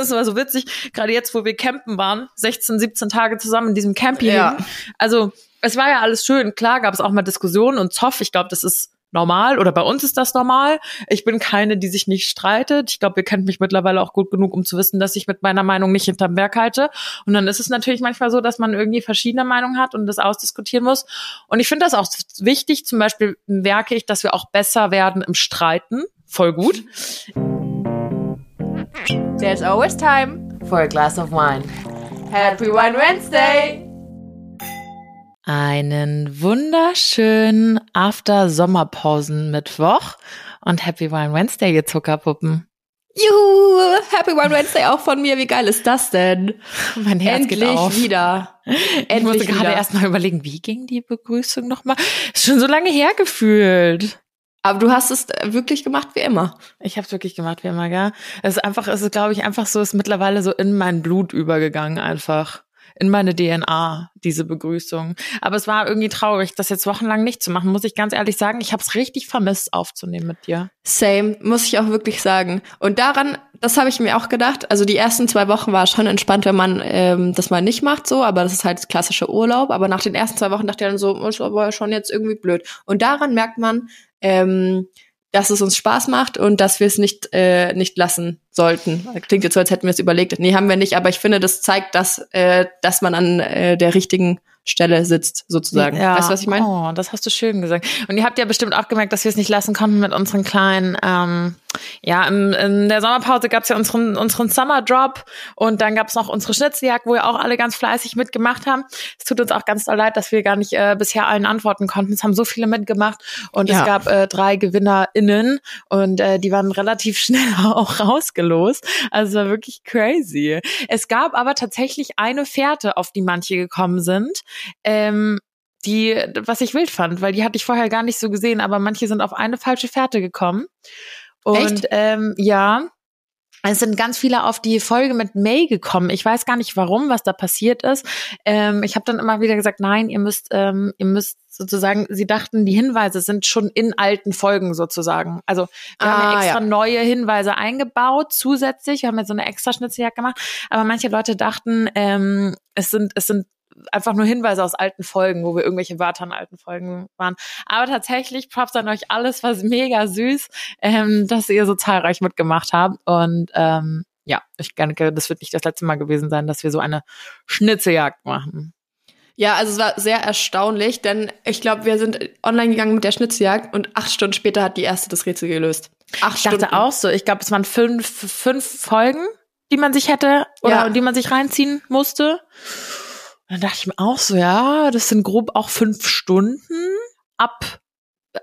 das war so witzig, gerade jetzt, wo wir campen waren, 16, 17 Tage zusammen in diesem Camping. Ja. Also es war ja alles schön. Klar gab es auch mal Diskussionen und Zoff. Ich glaube, das ist normal oder bei uns ist das normal. Ich bin keine, die sich nicht streitet. Ich glaube, ihr kennt mich mittlerweile auch gut genug, um zu wissen, dass ich mit meiner Meinung nicht hinterm Berg halte. Und dann ist es natürlich manchmal so, dass man irgendwie verschiedene Meinungen hat und das ausdiskutieren muss. Und ich finde das auch wichtig. Zum Beispiel merke ich, dass wir auch besser werden im Streiten. Voll gut. There's always time For a glass of wine. Happy Wine Wednesday. Einen wunderschönen After-Sommerpausen-Mittwoch und Happy Wine Wednesday, ihr Zuckerpuppen. Juhu, Happy Wine Wednesday auch von mir. Wie geil ist das denn? Mein Herz Endlich geht auf. wieder. Ich Endlich musste gerade wieder. erst mal überlegen, wie ging die Begrüßung nochmal? Ist schon so lange her gefühlt. Aber du hast es wirklich gemacht wie immer. Ich habe es wirklich gemacht, wie immer, gell? Es ist einfach, es ist, glaube ich, einfach so, ist mittlerweile so in mein Blut übergegangen, einfach. In meine DNA, diese Begrüßung. Aber es war irgendwie traurig, das jetzt wochenlang nicht zu machen, muss ich ganz ehrlich sagen. Ich habe es richtig vermisst, aufzunehmen mit dir. Same, muss ich auch wirklich sagen. Und daran, das habe ich mir auch gedacht. Also die ersten zwei Wochen war schon entspannt, wenn man ähm, das mal nicht macht, so, aber das ist halt klassischer Urlaub. Aber nach den ersten zwei Wochen dachte ich dann so, ist aber schon jetzt irgendwie blöd. Und daran merkt man, ähm, dass es uns Spaß macht und dass wir es nicht, äh, nicht lassen sollten. Klingt jetzt so, als hätten wir es überlegt. Nee, haben wir nicht, aber ich finde, das zeigt, dass, äh, dass man an äh, der richtigen Stelle sitzt, sozusagen. Weißt du, was ich meine? Oh, das hast du schön gesagt. Und ihr habt ja bestimmt auch gemerkt, dass wir es nicht lassen konnten mit unseren kleinen, ähm, ja, in, in der Sommerpause gab es ja unseren, unseren Summer Drop und dann gab es noch unsere Schnitzeljagd, wo wir auch alle ganz fleißig mitgemacht haben. Es tut uns auch ganz doll leid, dass wir gar nicht äh, bisher allen antworten konnten. Es haben so viele mitgemacht und Ja. es gab äh, drei GewinnerInnen und äh, die waren relativ schnell auch rausgelost. Also war wirklich crazy. Es gab aber tatsächlich eine Fährte, auf die manche gekommen sind. Ähm, die, was ich wild fand, weil die hatte ich vorher gar nicht so gesehen, aber manche sind auf eine falsche Fährte gekommen. Und Echt? ähm, ja, es sind ganz viele auf die Folge mit May gekommen. Ich weiß gar nicht warum, was da passiert ist. Ähm, ich habe dann immer wieder gesagt, nein, ihr müsst, ähm, ihr müsst sozusagen, sie dachten, die Hinweise sind schon in alten Folgen sozusagen. Also wir haben ja Ah, extra ja. neue Hinweise eingebaut, zusätzlich. Wir haben ja so eine extra Schnitzeljagd gemacht. Aber manche Leute dachten, ähm, es sind, es sind einfach nur Hinweise aus alten Folgen, wo wir irgendwelche Wörter in alten Folgen waren. Aber tatsächlich, Props an euch alles, was mega süß, ähm, dass ihr so zahlreich mitgemacht habt. Und ähm, ja, ich denke, das wird nicht das letzte Mal gewesen sein, dass wir so eine Schnitzeljagd machen. Ja, also es war sehr erstaunlich, denn ich glaube, wir sind online gegangen mit der Schnitzeljagd und acht Stunden später hat die erste das Rätsel gelöst. Acht Ich dachte Stunden. auch so, ich glaube, es waren fünf, fünf Folgen, die man sich hätte oder Ja. die man sich reinziehen musste. Dann dachte ich mir auch so, ja, das sind grob auch fünf Stunden ab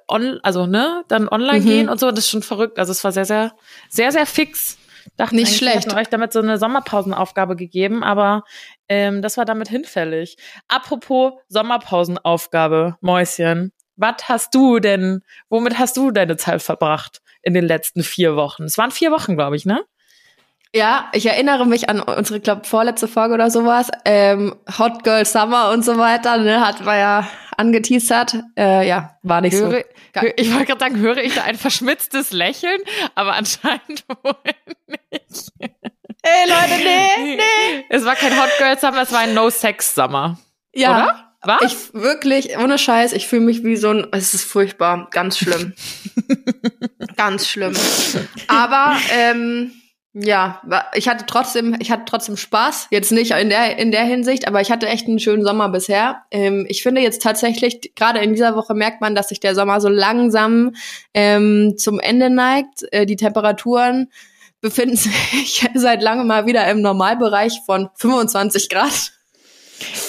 on, also ne, dann online Mhm. gehen und so, das ist schon verrückt. Also es war sehr, sehr, sehr, sehr fix. Dachte Nicht schlecht. hätten euch damit so eine Sommerpausenaufgabe gegeben, aber ähm, das war damit hinfällig. Apropos Sommerpausenaufgabe, Mäuschen. Was hast du denn, womit hast du deine Zeit verbracht in den letzten vier Wochen? Es waren vier Wochen, glaube ich, ne? Ja, ich erinnere mich an unsere, glaube vorletzte Folge oder sowas. Ähm, Hot Girl Summer und so weiter, ne, hat man ja angeteasert. Äh, ja, war nicht Höre, so. hö- ich wollte gerade sagen, höre ich da ein verschmitztes Lächeln, aber anscheinend wohl nicht. Ey, Leute, nee, nee. Es war kein Hot Girl Summer, es war ein No Sex Summer. Ja. Oder? Was? Ich wirklich, ohne Scheiß, ich fühle mich wie so ein, es ist furchtbar, ganz schlimm. ganz schlimm. Aber ähm, ja, ich hatte trotzdem, ich hatte trotzdem Spaß. Jetzt nicht in der in der Hinsicht, aber ich hatte echt einen schönen Sommer bisher. Ähm, ich finde jetzt tatsächlich, gerade in dieser Woche merkt man, dass sich der Sommer so langsam ähm, zum Ende neigt. Äh, die Temperaturen befinden sich seit langem mal wieder im Normalbereich von 25 Grad.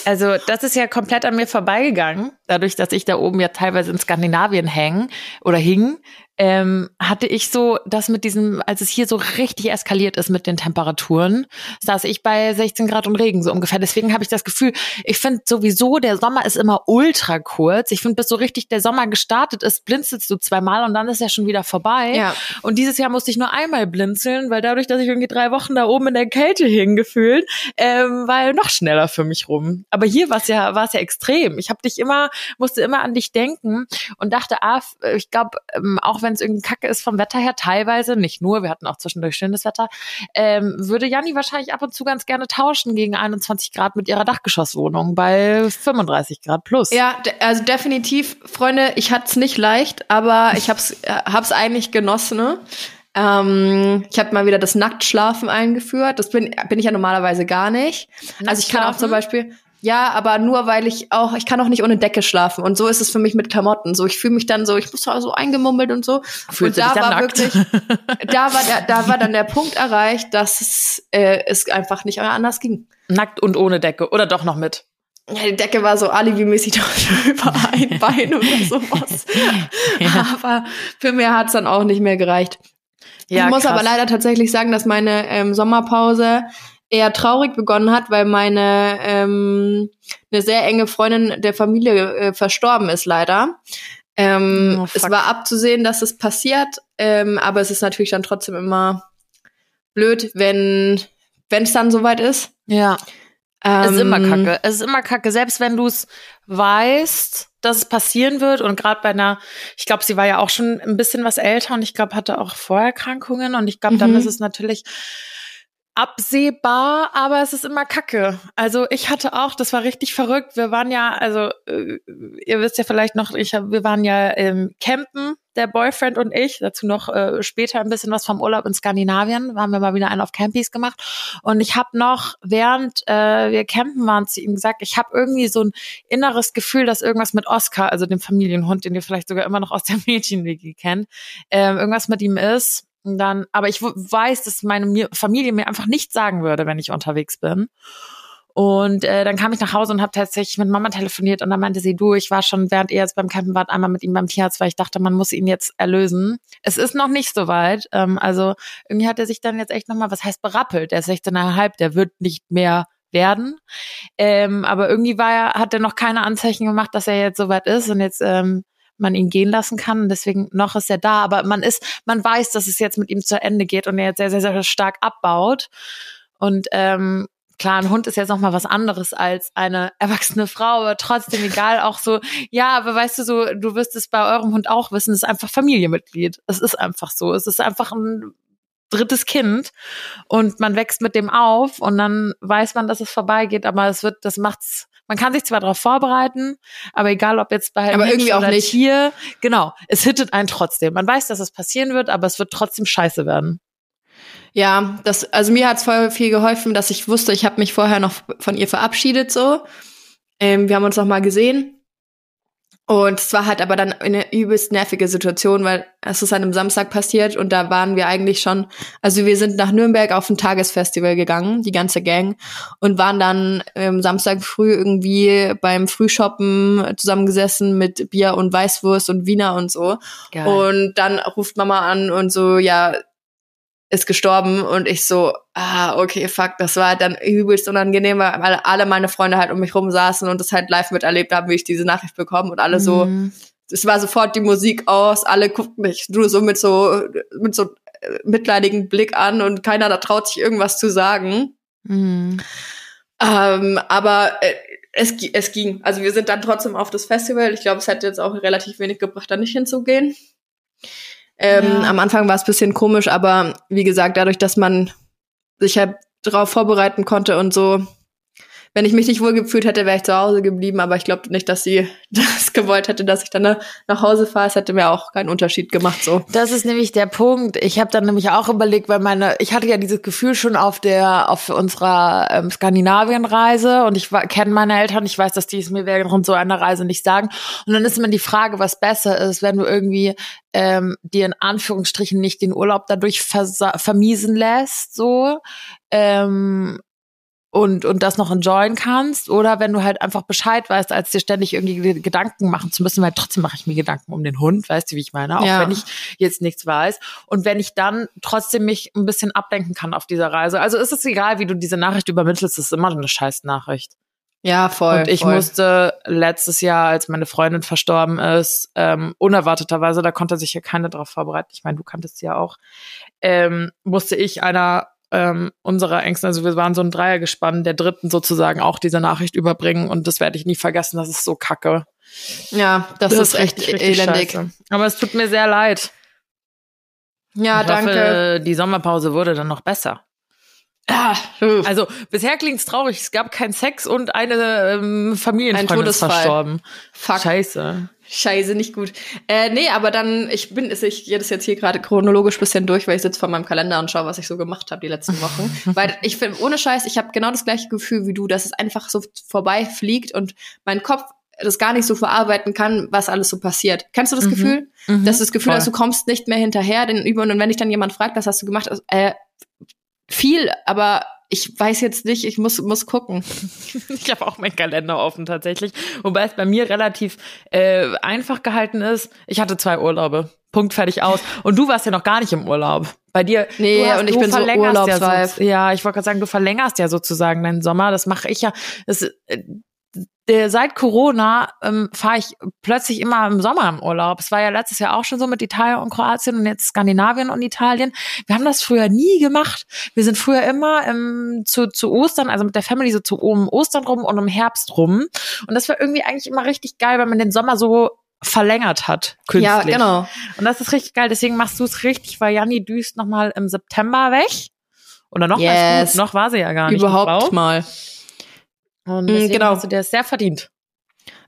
Also, das ist ja komplett an mir vorbeigegangen, dadurch, dass ich da oben ja teilweise in Skandinavien hängen oder hing. Ähm, hatte ich so, das mit diesem, als es hier so richtig eskaliert ist mit den Temperaturen, saß ich bei 16 Grad und Regen so ungefähr. Deswegen habe ich das Gefühl, ich finde sowieso, der Sommer ist immer ultra kurz. Ich finde, bis so richtig der Sommer gestartet ist, blinzelst du zweimal und dann ist er schon wieder vorbei. Ja. Und dieses Jahr musste ich nur einmal blinzeln, weil dadurch, dass ich irgendwie drei Wochen da oben in der Kälte hing gefühlt, ähm, war noch schneller für mich rum. aber hier war es ja, war es ja extrem. Ich habe dich immer, musste immer an dich denken und dachte, ah, ich glaube, ähm, auch wenn es irgendwie Kacke ist vom Wetter her, teilweise, nicht nur, wir hatten auch zwischendurch schönes Wetter, ähm, würde Janni wahrscheinlich ab und zu ganz gerne tauschen gegen 21 Grad mit ihrer Dachgeschosswohnung bei 35 Grad plus. Ja, also definitiv, Freunde, ich hatte es nicht leicht, aber ich hab's, äh, hab's eigentlich genossen. Ne? Ähm, ich habe mal wieder das Nacktschlafen eingeführt. Das bin, bin ich ja normalerweise gar nicht. Also ich kann auch zum Beispiel, ja, aber nur weil ich auch, ich kann auch nicht ohne Decke schlafen. Und so ist es für mich mit Klamotten. So, ich fühle mich dann so, ich muss so eingemummelt und so. Fühlst und da war nackt? wirklich, da war der, da war dann der Punkt erreicht, dass es, äh, es einfach nicht anders ging. Nackt und ohne Decke oder doch noch mit? Ja, die Decke war so alibi-mäßig über ein Bein oder sowas. Ja. Aber für mehr hat's dann auch nicht mehr gereicht. Ja, ich muss krass. aber leider tatsächlich sagen, dass meine ähm, Sommerpause eher traurig begonnen hat, weil meine ähm, eine sehr enge Freundin der Familie äh, verstorben ist leider. Ähm, Oh, es war abzusehen, dass es passiert, ähm, aber es ist natürlich dann trotzdem immer blöd, wenn wenn es dann soweit ist. Ja. Es ist immer Ähm, kacke. Es ist immer kacke. Selbst wenn du es weißt, dass es passieren wird und gerade bei einer, ich glaube, sie war ja auch schon ein bisschen was älter und ich glaube, hatte auch Vorerkrankungen und ich glaube, dann Mhm. ist es natürlich absehbar, aber es ist immer kacke. Also ich hatte auch, das war richtig verrückt. Wir waren ja, also äh, ihr wisst ja vielleicht noch, ich hab, wir waren ja im Campen, der Boyfriend und ich. Dazu noch äh, später ein bisschen was vom Urlaub in Skandinavien. Haben wir mal wieder einen auf Campis gemacht. Und ich habe noch, während äh, wir campen waren, zu ihm gesagt, ich habe irgendwie so ein inneres Gefühl, dass irgendwas mit Oscar, also dem Familienhund, den ihr vielleicht sogar immer noch aus der Mädchenwege kennt, ähm, irgendwas mit ihm ist. Und dann, aber ich weiß, dass meine Familie mir einfach nichts sagen würde, wenn ich unterwegs bin. Und äh, dann kam ich nach Hause und habe tatsächlich mit Mama telefoniert und dann meinte sie, du, ich war schon, während ihr jetzt beim Campen wart, einmal mit ihm beim Tierarzt, weil ich dachte, man muss ihn jetzt erlösen. Es ist noch nicht so weit. Ähm, also irgendwie hat er sich dann jetzt echt nochmal, was heißt berappelt? Der ist 16,5, der wird nicht mehr werden. Ähm, aber irgendwie war er, hat er noch keine Anzeichen gemacht, dass er jetzt so weit ist und jetzt ähm, man ihn gehen lassen kann. Deswegen noch ist er da. Aber man ist, man weiß, dass es jetzt mit ihm zu Ende geht und er jetzt sehr, sehr, sehr stark abbaut. Und ähm, klar, ein Hund ist jetzt noch mal was anderes als eine erwachsene Frau, aber trotzdem egal, auch so, ja, aber weißt du so, du wirst es bei eurem Hund auch wissen, es ist einfach Familienmitglied. Es ist einfach so. Es ist einfach ein drittes Kind und man wächst mit dem auf und dann weiß man, dass es vorbeigeht, aber es wird, das macht's, man kann sich zwar darauf vorbereiten, aber egal ob jetzt bei Aber Mensch irgendwie auch oder nicht. Tier, genau, es hittet einen trotzdem. Man weiß, dass es passieren wird, aber es wird trotzdem scheiße werden. Ja, das, also mir hat's voll viel geholfen, dass ich wusste, ich habe mich vorher noch von ihr verabschiedet so. Ähm, wir haben uns noch mal gesehen. Und es war halt aber dann eine übelst nervige Situation, weil es ist an einem Samstag passiert und da waren wir eigentlich schon, also wir sind nach Nürnberg auf ein Tagesfestival gegangen, die ganze Gang, und waren dann ähm, Samstag früh irgendwie beim Frühshoppen zusammengesessen mit Bier und Weißwurst und Wiener und so. Geil. Und dann ruft Mama an und so, ja, ist gestorben und ich so, ah, okay, fuck, das war halt dann übelst unangenehm, weil alle- alle meine Freunde halt um mich rum saßen und das halt live miterlebt haben, wie ich diese Nachricht bekommen und alle so, Mhm. es war sofort die Musik aus, alle guckten mich nur so mit so, mit so äh, mitleidigen Blick an und keiner da traut sich irgendwas zu sagen. Mhm. Ähm, aber äh, es, es ging. Also wir sind dann trotzdem auf das Festival. Ich glaube, es hätte jetzt auch relativ wenig gebracht, da nicht hinzugehen. Ähm, Ja. Am Anfang war es bisschen komisch, aber wie gesagt, dadurch, dass man sich halt darauf vorbereiten konnte und so, wenn ich mich nicht wohl gefühlt hätte, wäre ich zu Hause geblieben. Aber ich glaube nicht, dass sie das gewollt hätte, dass ich dann ne- nach Hause fahre. Es hätte mir auch keinen Unterschied gemacht. So. Das ist nämlich der Punkt. Ich habe dann nämlich auch überlegt, weil meine, ich hatte ja dieses Gefühl schon auf der, auf unserer ähm, Skandinavienreise und ich kenne meine Eltern, ich weiß, dass die es mir während so einer Reise nicht sagen. Und dann ist immer die Frage, was besser ist, wenn du irgendwie ähm, dir in Anführungsstrichen nicht den Urlaub dadurch vermiesen lässt, so. Ähm, und, und das noch enjoyen kannst oder wenn du halt einfach Bescheid weißt, als dir ständig irgendwie Gedanken machen zu müssen, weil trotzdem mache ich mir Gedanken um den Hund, weißt du, wie ich meine? Auch Ja. wenn ich jetzt nichts weiß. Und wenn ich dann trotzdem mich ein bisschen ablenken kann auf dieser Reise. Also ist es egal, wie du diese Nachricht übermittelst, es ist immer eine scheiß Nachricht. Ja, voll. Und ich voll. musste letztes Jahr, als meine Freundin verstorben ist, ähm, unerwarteterweise, da konnte sich ja keiner darauf vorbereiten. Ich meine, du kanntest sie ja auch, ähm, musste ich einer ähm, unserer Ängste, also wir waren so ein Dreiergespann, der dritten sozusagen auch diese Nachricht überbringen und das werde ich nie vergessen, das ist so kacke. Ja, das, das ist, ist echt elendig. Scheiße. Aber es tut mir sehr leid. Ja, ich danke. Hoffe, die Sommerpause wurde dann noch besser. Ah, also bisher klingt's traurig. Es gab keinen Sex und eine ähm, Familienfreundin ist verstorben. Fuck. Scheiße. Scheiße, nicht gut. Äh, nee, aber dann, ich bin, ich gehe das jetzt hier gerade chronologisch bisschen durch, weil ich sitze vor meinem Kalender und schaue, was ich so gemacht habe die letzten Wochen. weil ich finde, ohne Scheiß, ich habe genau das gleiche Gefühl wie du, dass es einfach so vorbeifliegt und mein Kopf das gar nicht so verarbeiten kann, was alles so passiert. Kennst du das mhm. Gefühl? Mhm. Dass du das Gefühl hast, du kommst nicht mehr hinterher, denn über und wenn dich dann jemand fragt, was hast du gemacht, äh, viel, aber ich weiß jetzt nicht, ich muss, muss gucken. Ich habe auch meinen Kalender offen tatsächlich. Wobei es bei mir relativ äh, einfach gehalten ist. Ich hatte zwei Urlaube. Punkt fertig aus. Und du warst ja noch gar nicht im Urlaub. Bei dir. Nee, hast, und ich bin so urlaubsreif. Ja, so, ja, ich wollte gerade sagen, du verlängerst ja sozusagen deinen Sommer. Das mache ich ja. Das, der, seit Corona ähm, fahre ich plötzlich immer im Sommer im Urlaub. Es war ja letztes Jahr auch schon so mit Italien und Kroatien und jetzt Skandinavien und Italien. Wir haben das früher nie gemacht. Wir sind früher immer ähm, zu, zu Ostern, also mit der Family so zu um Ostern rum und um Herbst rum. Und das war irgendwie eigentlich immer richtig geil, weil man den Sommer so verlängert hat, künstlich. Ja, genau. Und das ist richtig geil. Deswegen machst du es richtig, weil Janni düst noch mal im September weg. Oder noch yes. Noch war sie ja gar nicht. Überhaupt mal. Und mm, deswegen genau. hast du dir das sehr verdient.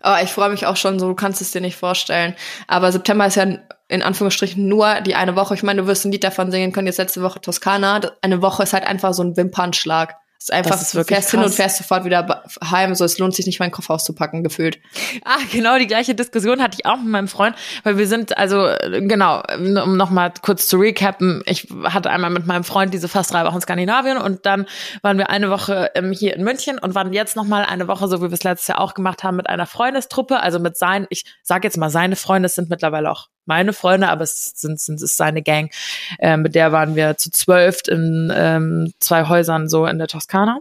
Oh, ich freue mich auch schon so, du kannst es dir nicht vorstellen. Aber September ist ja in Anführungsstrichen nur die eine Woche. Ich meine, du wirst ein Lied davon singen können, jetzt letzte Woche Toskana. Eine Woche ist halt einfach so ein Wimpernschlag ist einfach, das ist wirklich fährst krass. hin und fährst sofort wieder heim, so es lohnt sich nicht, meinen Koffer auszupacken, gefühlt. Ah, genau, die gleiche Diskussion hatte ich auch mit meinem Freund, weil wir sind, also genau, um nochmal kurz zu recappen, ich hatte einmal mit meinem Freund diese fast drei Wochen in Skandinavien und dann waren wir eine Woche ähm, hier in München und waren jetzt nochmal eine Woche, so wie wir es letztes Jahr auch gemacht haben, mit einer Freundestruppe, also mit seinen, ich sage jetzt mal, seine Freunde sind mittlerweile auch meine Freunde, aber es sind, sind es ist seine Gang. Ähm, mit der waren wir zu zwölf in ähm, zwei Häusern so in der Toskana.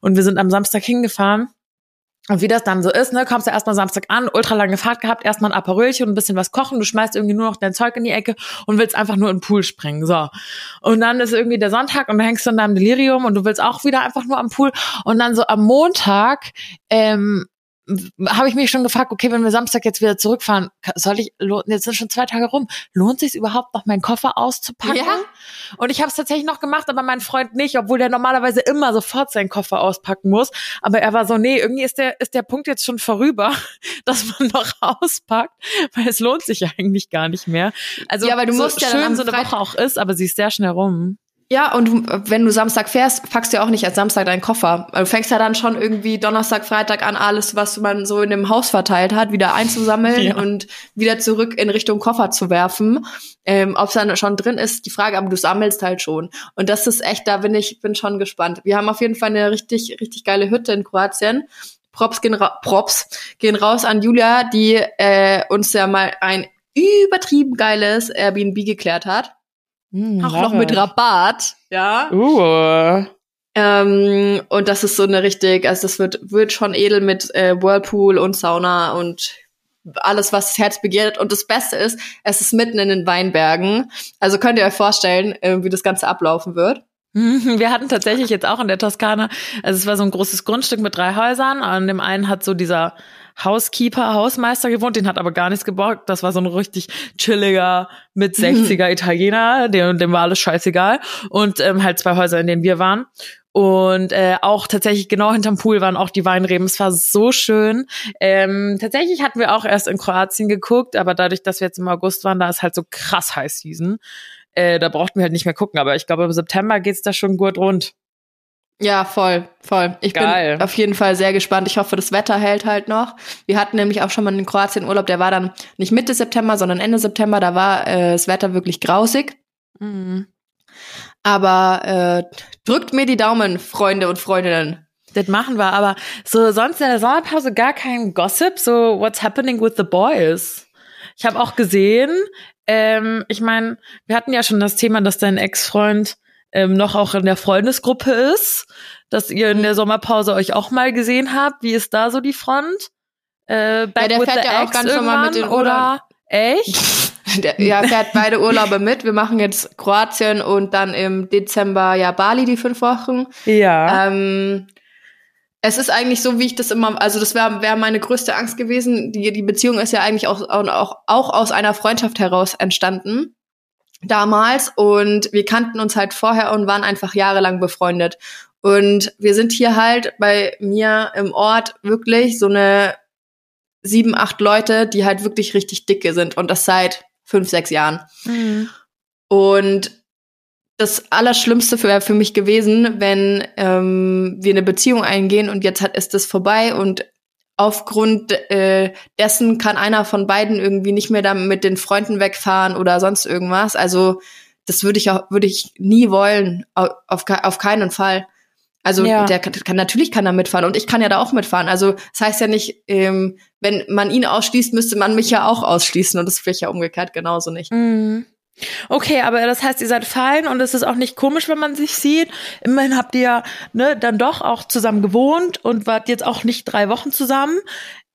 Und wir sind am Samstag hingefahren. Und wie das dann so ist, ne, kommst du erstmal Samstag an, ultra lange Fahrt gehabt, erstmal ein Aperölchen und ein bisschen was kochen, du schmeißt irgendwie nur noch dein Zeug in die Ecke und willst einfach nur in den Pool springen, so. Und dann ist irgendwie der Sonntag und du hängst in deinem Delirium und du willst auch wieder einfach nur am Pool und dann so am Montag, ähm, habe ich mich schon gefragt, okay, wenn wir Samstag jetzt wieder zurückfahren, soll ich, jetzt sind schon zwei Tage rum, lohnt sich überhaupt noch meinen Koffer auszupacken? Ja. Und ich habe es tatsächlich noch gemacht, aber mein Freund nicht, obwohl der normalerweise immer sofort seinen Koffer auspacken muss. Aber er war so, nee, irgendwie ist der, ist der Punkt jetzt schon vorüber, dass man noch auspackt, weil es lohnt sich eigentlich gar nicht mehr. Also, ja, weil du so musst ja schön so eine Woche auch ist, aber sie ist sehr schnell rum. Ja, und wenn du Samstag fährst, packst du ja auch nicht als Samstag deinen Koffer. Du fängst ja dann schon irgendwie Donnerstag, Freitag an, alles, was man so in dem Haus verteilt hat, wieder einzusammeln ja. und wieder zurück in Richtung Koffer zu werfen. Ähm, Ob es dann schon drin ist, die Frage, aber du sammelst halt schon. Und das ist echt, da bin ich bin schon gespannt. Wir haben auf jeden Fall eine richtig, richtig geile Hütte in Kroatien. Props gehen, ra Props gehen raus an Julia, die äh, uns ja mal ein übertrieben geiles Airbnb geklärt hat. Mm, auch noch mit Rabatt, ja. Uh. Ähm, und das ist so eine richtig, also das wird, wird schon edel mit äh, Whirlpool und Sauna und alles, was das Herz begehrt. Und das Beste ist, es ist mitten in den Weinbergen. Also könnt ihr euch vorstellen, äh, wie das Ganze ablaufen wird. Wir hatten tatsächlich jetzt auch in der Toskana, also es war so ein großes Grundstück mit drei Häusern. An dem einen hat so dieser Housekeeper, Hausmeister gewohnt, den hat aber gar nichts geborgt. Das war so ein richtig chilliger, mit 60er Italiener, dem, dem war alles scheißegal. Und ähm, halt zwei Häuser, in denen wir waren. Und äh, auch tatsächlich genau hinterm Pool waren auch die Weinreben. Es war so schön. Ähm, tatsächlich hatten wir auch erst in Kroatien geguckt, aber dadurch, dass wir jetzt im August waren, da ist halt so krass High Season. Äh, da brauchten wir halt nicht mehr gucken. Aber ich glaube, im September geht's da schon gut rund. Ja, voll, voll. Ich Geil. bin auf jeden Fall sehr gespannt. Ich hoffe, das Wetter hält halt noch. Wir hatten nämlich auch schon mal in Kroatien Urlaub, der war dann nicht Mitte September, sondern Ende September. Da war äh, das Wetter wirklich grausig. Mhm. Aber äh, drückt mir die Daumen, Freunde und Freundinnen. Das machen wir, aber so sonst in der Sommerpause gar kein Gossip, so what's happening with the boys. Ich habe auch gesehen, ähm, ich meine, wir hatten ja schon das Thema, dass dein Ex-Freund ähm, noch auch in der Freundesgruppe ist, dass ihr in der Sommerpause euch auch mal gesehen habt. Wie ist da so die Front? Äh, back ja, der fährt ja auch ganz normal mit den oder? Echt? Der, ja, fährt beide Urlaube mit. Wir machen jetzt Kroatien und dann im Dezember ja Bali die fünf Wochen. Ja. Ähm, es ist eigentlich so, wie ich das immer, also das wäre wär meine größte Angst gewesen. Die, die Beziehung ist ja eigentlich auch, auch, auch aus einer Freundschaft heraus entstanden damals und wir kannten uns halt vorher und waren einfach jahrelang befreundet. Und wir sind hier halt bei mir im Ort wirklich so eine sieben, acht Leute, die halt wirklich richtig dicke sind und das seit fünf, sechs Jahren. Mhm. Und das Allerschlimmste wäre für mich gewesen, wenn ähm, wir eine Beziehung eingehen und jetzt hat, ist das vorbei und aufgrund äh, dessen kann einer von beiden irgendwie nicht mehr dann mit den Freunden wegfahren oder sonst irgendwas. Also das würde ich auch würde ich nie wollen, auf, auf keinen Fall. Also ja. der kann, kann natürlich kann er mitfahren und ich kann ja da auch mitfahren. Also das heißt ja nicht, ähm, wenn man ihn ausschließt, müsste man mich ja auch ausschließen und das vielleicht ja umgekehrt genauso nicht. Mhm. Okay, aber das heißt, ihr seid fein und es ist auch nicht komisch, wenn man sich sieht. Immerhin habt ihr ja ne, dann doch auch zusammen gewohnt und wart jetzt auch nicht drei Wochen zusammen.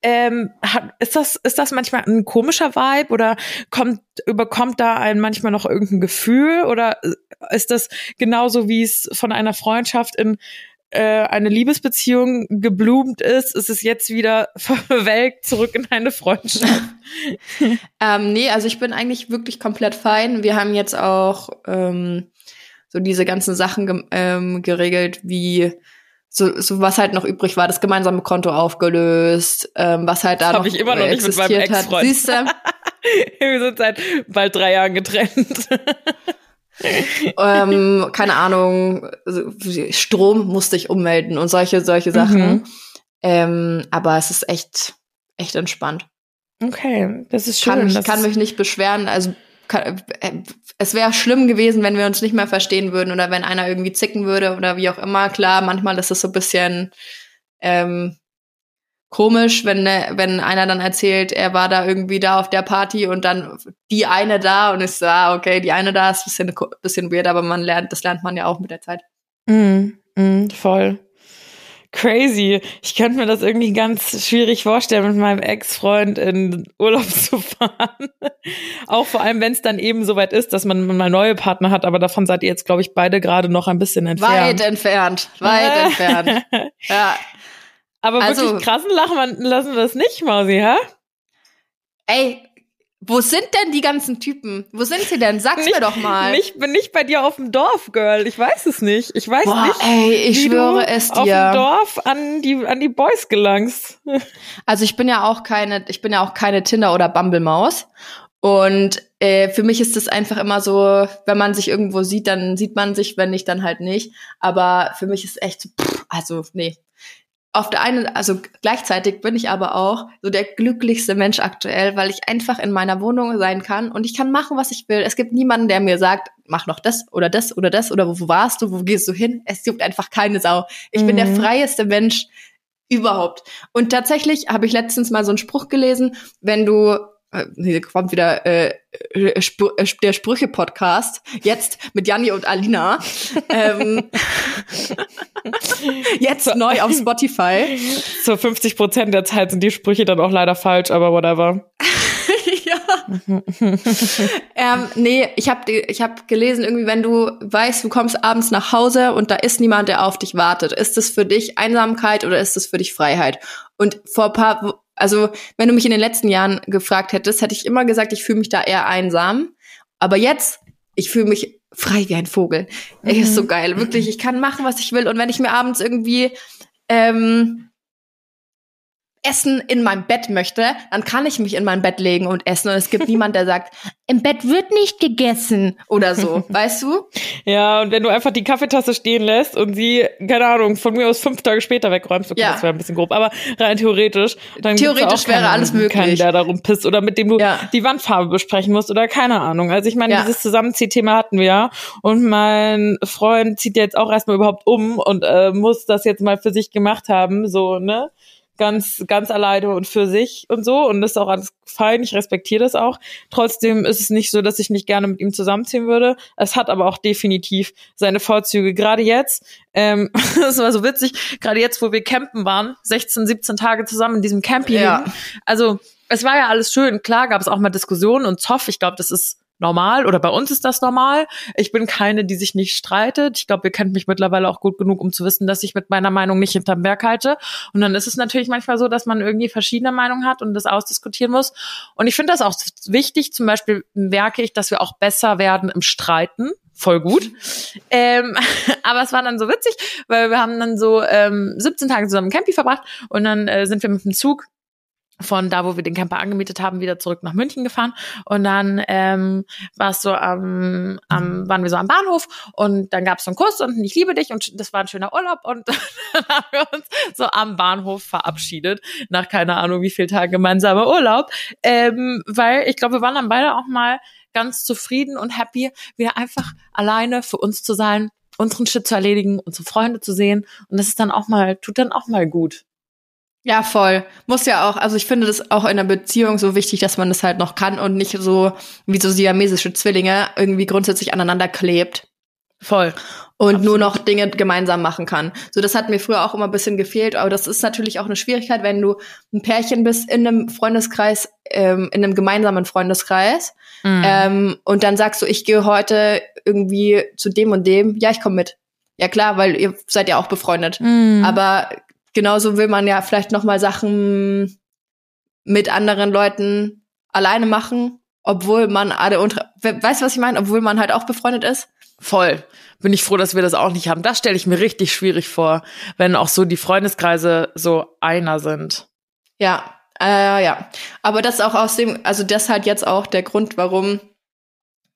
Ähm, hat, ist das ist das manchmal ein komischer Vibe oder kommt überkommt da ein manchmal noch irgendein Gefühl oder ist das genauso wie es von einer Freundschaft in eine Liebesbeziehung geblumt ist, ist es jetzt wieder verwelkt zurück in eine Freundschaft? ähm, nee, also ich bin eigentlich wirklich komplett fein. Wir haben jetzt auch ähm, so diese ganzen Sachen ge ähm, geregelt, wie so, so was halt noch übrig war, das gemeinsame Konto aufgelöst, ähm, was halt da das noch ich immer noch nicht mit meinem Ex-Freund. Siehst du? Wir sind seit bald drei Jahren getrennt. Ähm, keine Ahnung, Strom musste ich ummelden und solche, solche Sachen. Mhm. Ähm, aber es ist echt, echt entspannt. Okay, das ist schön. Kann, ich das kann mich nicht beschweren. Also kann, äh, es wäre schlimm gewesen, wenn wir uns nicht mehr verstehen würden oder wenn einer irgendwie zicken würde oder wie auch immer. Klar, manchmal ist es so ein bisschen ähm, komisch, wenn, ne, wenn einer dann erzählt, er war da irgendwie da auf der Party und dann die eine da und ist so, ah, okay, die eine da ist ein bisschen, bisschen weird, aber man lernt, das lernt man ja auch mit der Zeit. Mm, mm, voll. Crazy. Ich könnte mir das irgendwie ganz schwierig vorstellen, mit meinem Ex-Freund in Urlaub zu fahren. auch vor allem, wenn es dann eben soweit ist, dass man mal neue Partner hat, aber davon seid ihr jetzt, glaube ich, beide gerade noch ein bisschen entfernt. Weit entfernt, weit entfernt. Ja, aber also, wirklich krassen Lachen lassen wir es nicht, Mausi, hä? Ey, wo sind denn die ganzen Typen? Wo sind sie denn? Sag's nicht, mir doch mal. Ich bin nicht bei dir auf dem Dorf, Girl. Ich weiß es nicht. Ich weiß Boah, nicht. Ey, ich schwöre es dir. Auf dem Dorf an die an die Boys gelangst. Also ich bin ja auch keine, ich bin ja auch keine Tinder oder Bumble Maus. Und äh, für mich ist das einfach immer so, wenn man sich irgendwo sieht, dann sieht man sich, wenn nicht, dann halt nicht. Aber für mich ist echt so, pff, also nee, auf der einen, also gleichzeitig bin ich aber auch so der glücklichste Mensch aktuell, weil ich einfach in meiner Wohnung sein kann und ich kann machen, was ich will. Es gibt niemanden, der mir sagt, mach noch das oder das oder das oder wo, wo warst du, wo gehst du hin? Es juckt einfach keine Sau. Ich mhm. bin der mhm. freieste Mensch überhaupt. Und tatsächlich habe ich letztens mal so einen Spruch gelesen, wenn du hier kommt wieder äh, Sp äh, der Sprüche-Podcast, jetzt mit Janni und Alina. ähm, jetzt neu auf Spotify. Zu 50 Prozent der Zeit sind die Sprüche dann auch leider falsch, aber whatever. ja. ähm, nee, ich habe ich hab gelesen, irgendwie, wenn du weißt, du kommst abends nach Hause und da ist niemand, der auf dich wartet, ist das für dich Einsamkeit oder ist das für dich Freiheit? Und vor ein paar also, wenn du mich in den letzten Jahren gefragt hättest, hätte ich immer gesagt, ich fühle mich da eher einsam. Aber jetzt, ich fühle mich frei wie ein Vogel. Mhm. Ist so geil, wirklich. Ich kann machen, was ich will. Und wenn ich mir abends irgendwie ähm, Essen in meinem Bett möchte, dann kann ich mich in mein Bett legen und essen. Und es gibt niemand, der sagt, im Bett wird nicht gegessen oder so, weißt du? Ja, und wenn du einfach die Kaffeetasse stehen lässt und sie, keine Ahnung, von mir aus fünf Tage später wegräumst, okay, ja. das wäre ein bisschen grob, aber rein theoretisch, dann theoretisch wäre alles möglich. Keinen, der darum pisst oder mit dem du ja. die Wandfarbe besprechen musst oder keine Ahnung. Also ich meine, ja. dieses Zusammenziehthema hatten wir ja und mein Freund zieht jetzt auch erstmal überhaupt um und äh, muss das jetzt mal für sich gemacht haben, so, ne? Ganz, ganz alleine und für sich und so. Und das ist auch alles fein. Ich respektiere das auch. Trotzdem ist es nicht so, dass ich nicht gerne mit ihm zusammenziehen würde. Es hat aber auch definitiv seine Vorzüge. Gerade jetzt, ähm, das war so witzig, gerade jetzt, wo wir campen waren, 16, 17 Tage zusammen in diesem Camping. Ja. Also, es war ja alles schön. Klar gab es auch mal Diskussionen und Zoff. Ich glaube, das ist normal oder bei uns ist das normal. Ich bin keine, die sich nicht streitet. Ich glaube, ihr kennt mich mittlerweile auch gut genug, um zu wissen, dass ich mit meiner Meinung nicht hinterm Berg halte. Und dann ist es natürlich manchmal so, dass man irgendwie verschiedene Meinungen hat und das ausdiskutieren muss. Und ich finde das auch wichtig. Zum Beispiel merke ich, dass wir auch besser werden im Streiten voll gut. Ähm, aber es war dann so witzig, weil wir haben dann so ähm, 17 Tage zusammen im Campi verbracht und dann äh, sind wir mit dem Zug von da, wo wir den Camper angemietet haben, wieder zurück nach München gefahren. Und dann ähm, war es so am, am, waren wir so am Bahnhof und dann gab es so einen Kuss und ich liebe dich und das war ein schöner Urlaub und dann haben wir uns so am Bahnhof verabschiedet, nach keine Ahnung wie viel Tagen gemeinsamer Urlaub. Ähm, weil ich glaube, wir waren dann beide auch mal ganz zufrieden und happy, wieder einfach alleine für uns zu sein, unseren Shit zu erledigen, unsere Freunde zu sehen. Und das ist dann auch mal, tut dann auch mal gut. Ja, voll. Muss ja auch, also ich finde das auch in einer Beziehung so wichtig, dass man das halt noch kann und nicht so wie so siamesische Zwillinge irgendwie grundsätzlich aneinander klebt. Voll. Und Absolut. nur noch Dinge gemeinsam machen kann. So, das hat mir früher auch immer ein bisschen gefehlt, aber das ist natürlich auch eine Schwierigkeit, wenn du ein Pärchen bist in einem Freundeskreis, ähm, in einem gemeinsamen Freundeskreis, mhm. ähm, und dann sagst du, ich gehe heute irgendwie zu dem und dem, ja, ich komme mit. Ja klar, weil ihr seid ja auch befreundet. Mhm. Aber genauso will man ja vielleicht noch mal Sachen mit anderen Leuten alleine machen, obwohl man alle unter weißt du was ich meine, obwohl man halt auch befreundet ist. Voll. Bin ich froh, dass wir das auch nicht haben. Das stelle ich mir richtig schwierig vor, wenn auch so die Freundeskreise so einer sind. Ja, äh, ja. Aber das ist auch aus dem, also das halt jetzt auch der Grund, warum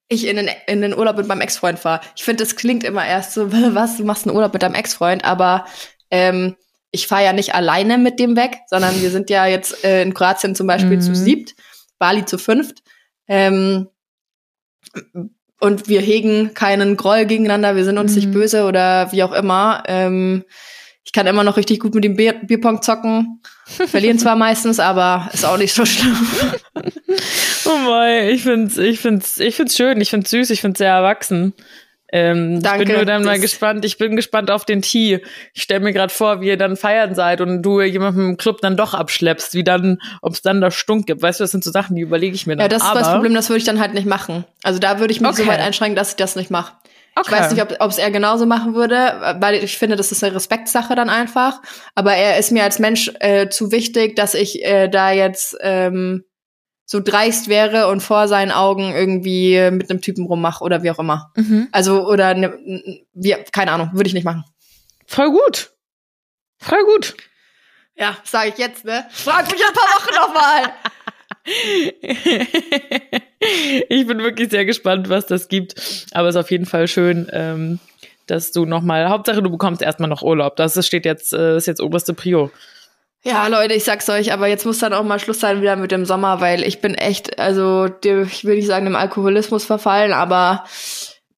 ich in den, in den Urlaub mit meinem Ex-Freund fahre. Ich finde, das klingt immer erst so, was, du machst einen Urlaub mit deinem Ex-Freund, aber ähm, ich fahre ja nicht alleine mit dem weg, sondern wir sind ja jetzt äh, in Kroatien zum Beispiel mhm. zu siebt, Bali zu fünft. Ähm, und wir hegen keinen Groll gegeneinander, wir sind uns mhm. nicht böse oder wie auch immer. Ähm, ich kann immer noch richtig gut mit dem Bier Bierpong zocken. Verlieren zwar meistens, aber ist auch nicht so schlimm. oh mein, ich find's, ich find's, ich find's schön, ich find's süß, ich find's sehr erwachsen. Ähm, Danke. Ich bin nur dann mal gespannt. Ich bin gespannt auf den Tee. Ich stelle mir gerade vor, wie ihr dann feiern seid und du jemanden im Club dann doch abschleppst, wie dann, ob es dann da Stunk gibt. Weißt du, das sind so Sachen, die überlege ich mir dann. Ja, das Aber, ist das Problem, das würde ich dann halt nicht machen. Also da würde ich mich okay. so weit einschränken, dass ich das nicht mache. Okay. Ich weiß nicht, ob es er genauso machen würde, weil ich finde, das ist eine Respektsache dann einfach. Aber er ist mir als Mensch äh, zu wichtig, dass ich äh, da jetzt ähm, so dreist wäre und vor seinen Augen irgendwie mit einem Typen rummache oder wie auch immer. Mhm. Also, oder ne, wie, keine Ahnung, würde ich nicht machen. Voll gut. Voll gut. Ja, sage ich jetzt, ne? Frag mich ein paar Wochen nochmal. ich bin wirklich sehr gespannt, was das gibt. Aber es ist auf jeden Fall schön, ähm, dass du nochmal, Hauptsache du bekommst erstmal noch Urlaub. Das steht jetzt, äh, ist jetzt oberste Prio. Ja, Leute, ich sag's euch, aber jetzt muss dann auch mal Schluss sein wieder mit dem Sommer, weil ich bin echt, also ich will nicht sagen dem Alkoholismus verfallen, aber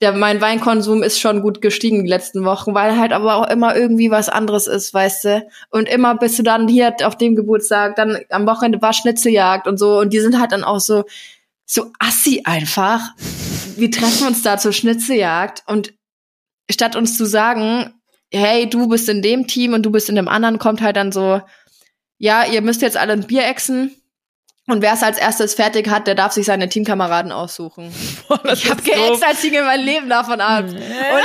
der, mein Weinkonsum ist schon gut gestiegen die letzten Wochen, weil halt aber auch immer irgendwie was anderes ist, weißt du. Und immer bist du dann hier auf dem Geburtstag, dann am Wochenende war Schnitzeljagd und so und die sind halt dann auch so, so assi einfach. Wir treffen uns da zur Schnitzeljagd und statt uns zu sagen, hey, du bist in dem Team und du bist in dem anderen, kommt halt dann so, ja, ihr müsst jetzt alle ein Bier exen. Und wer es als erstes fertig hat, der darf sich seine Teamkameraden aussuchen. Boah, ich habe geäxt, als ich in mein Leben davon ab. Äh.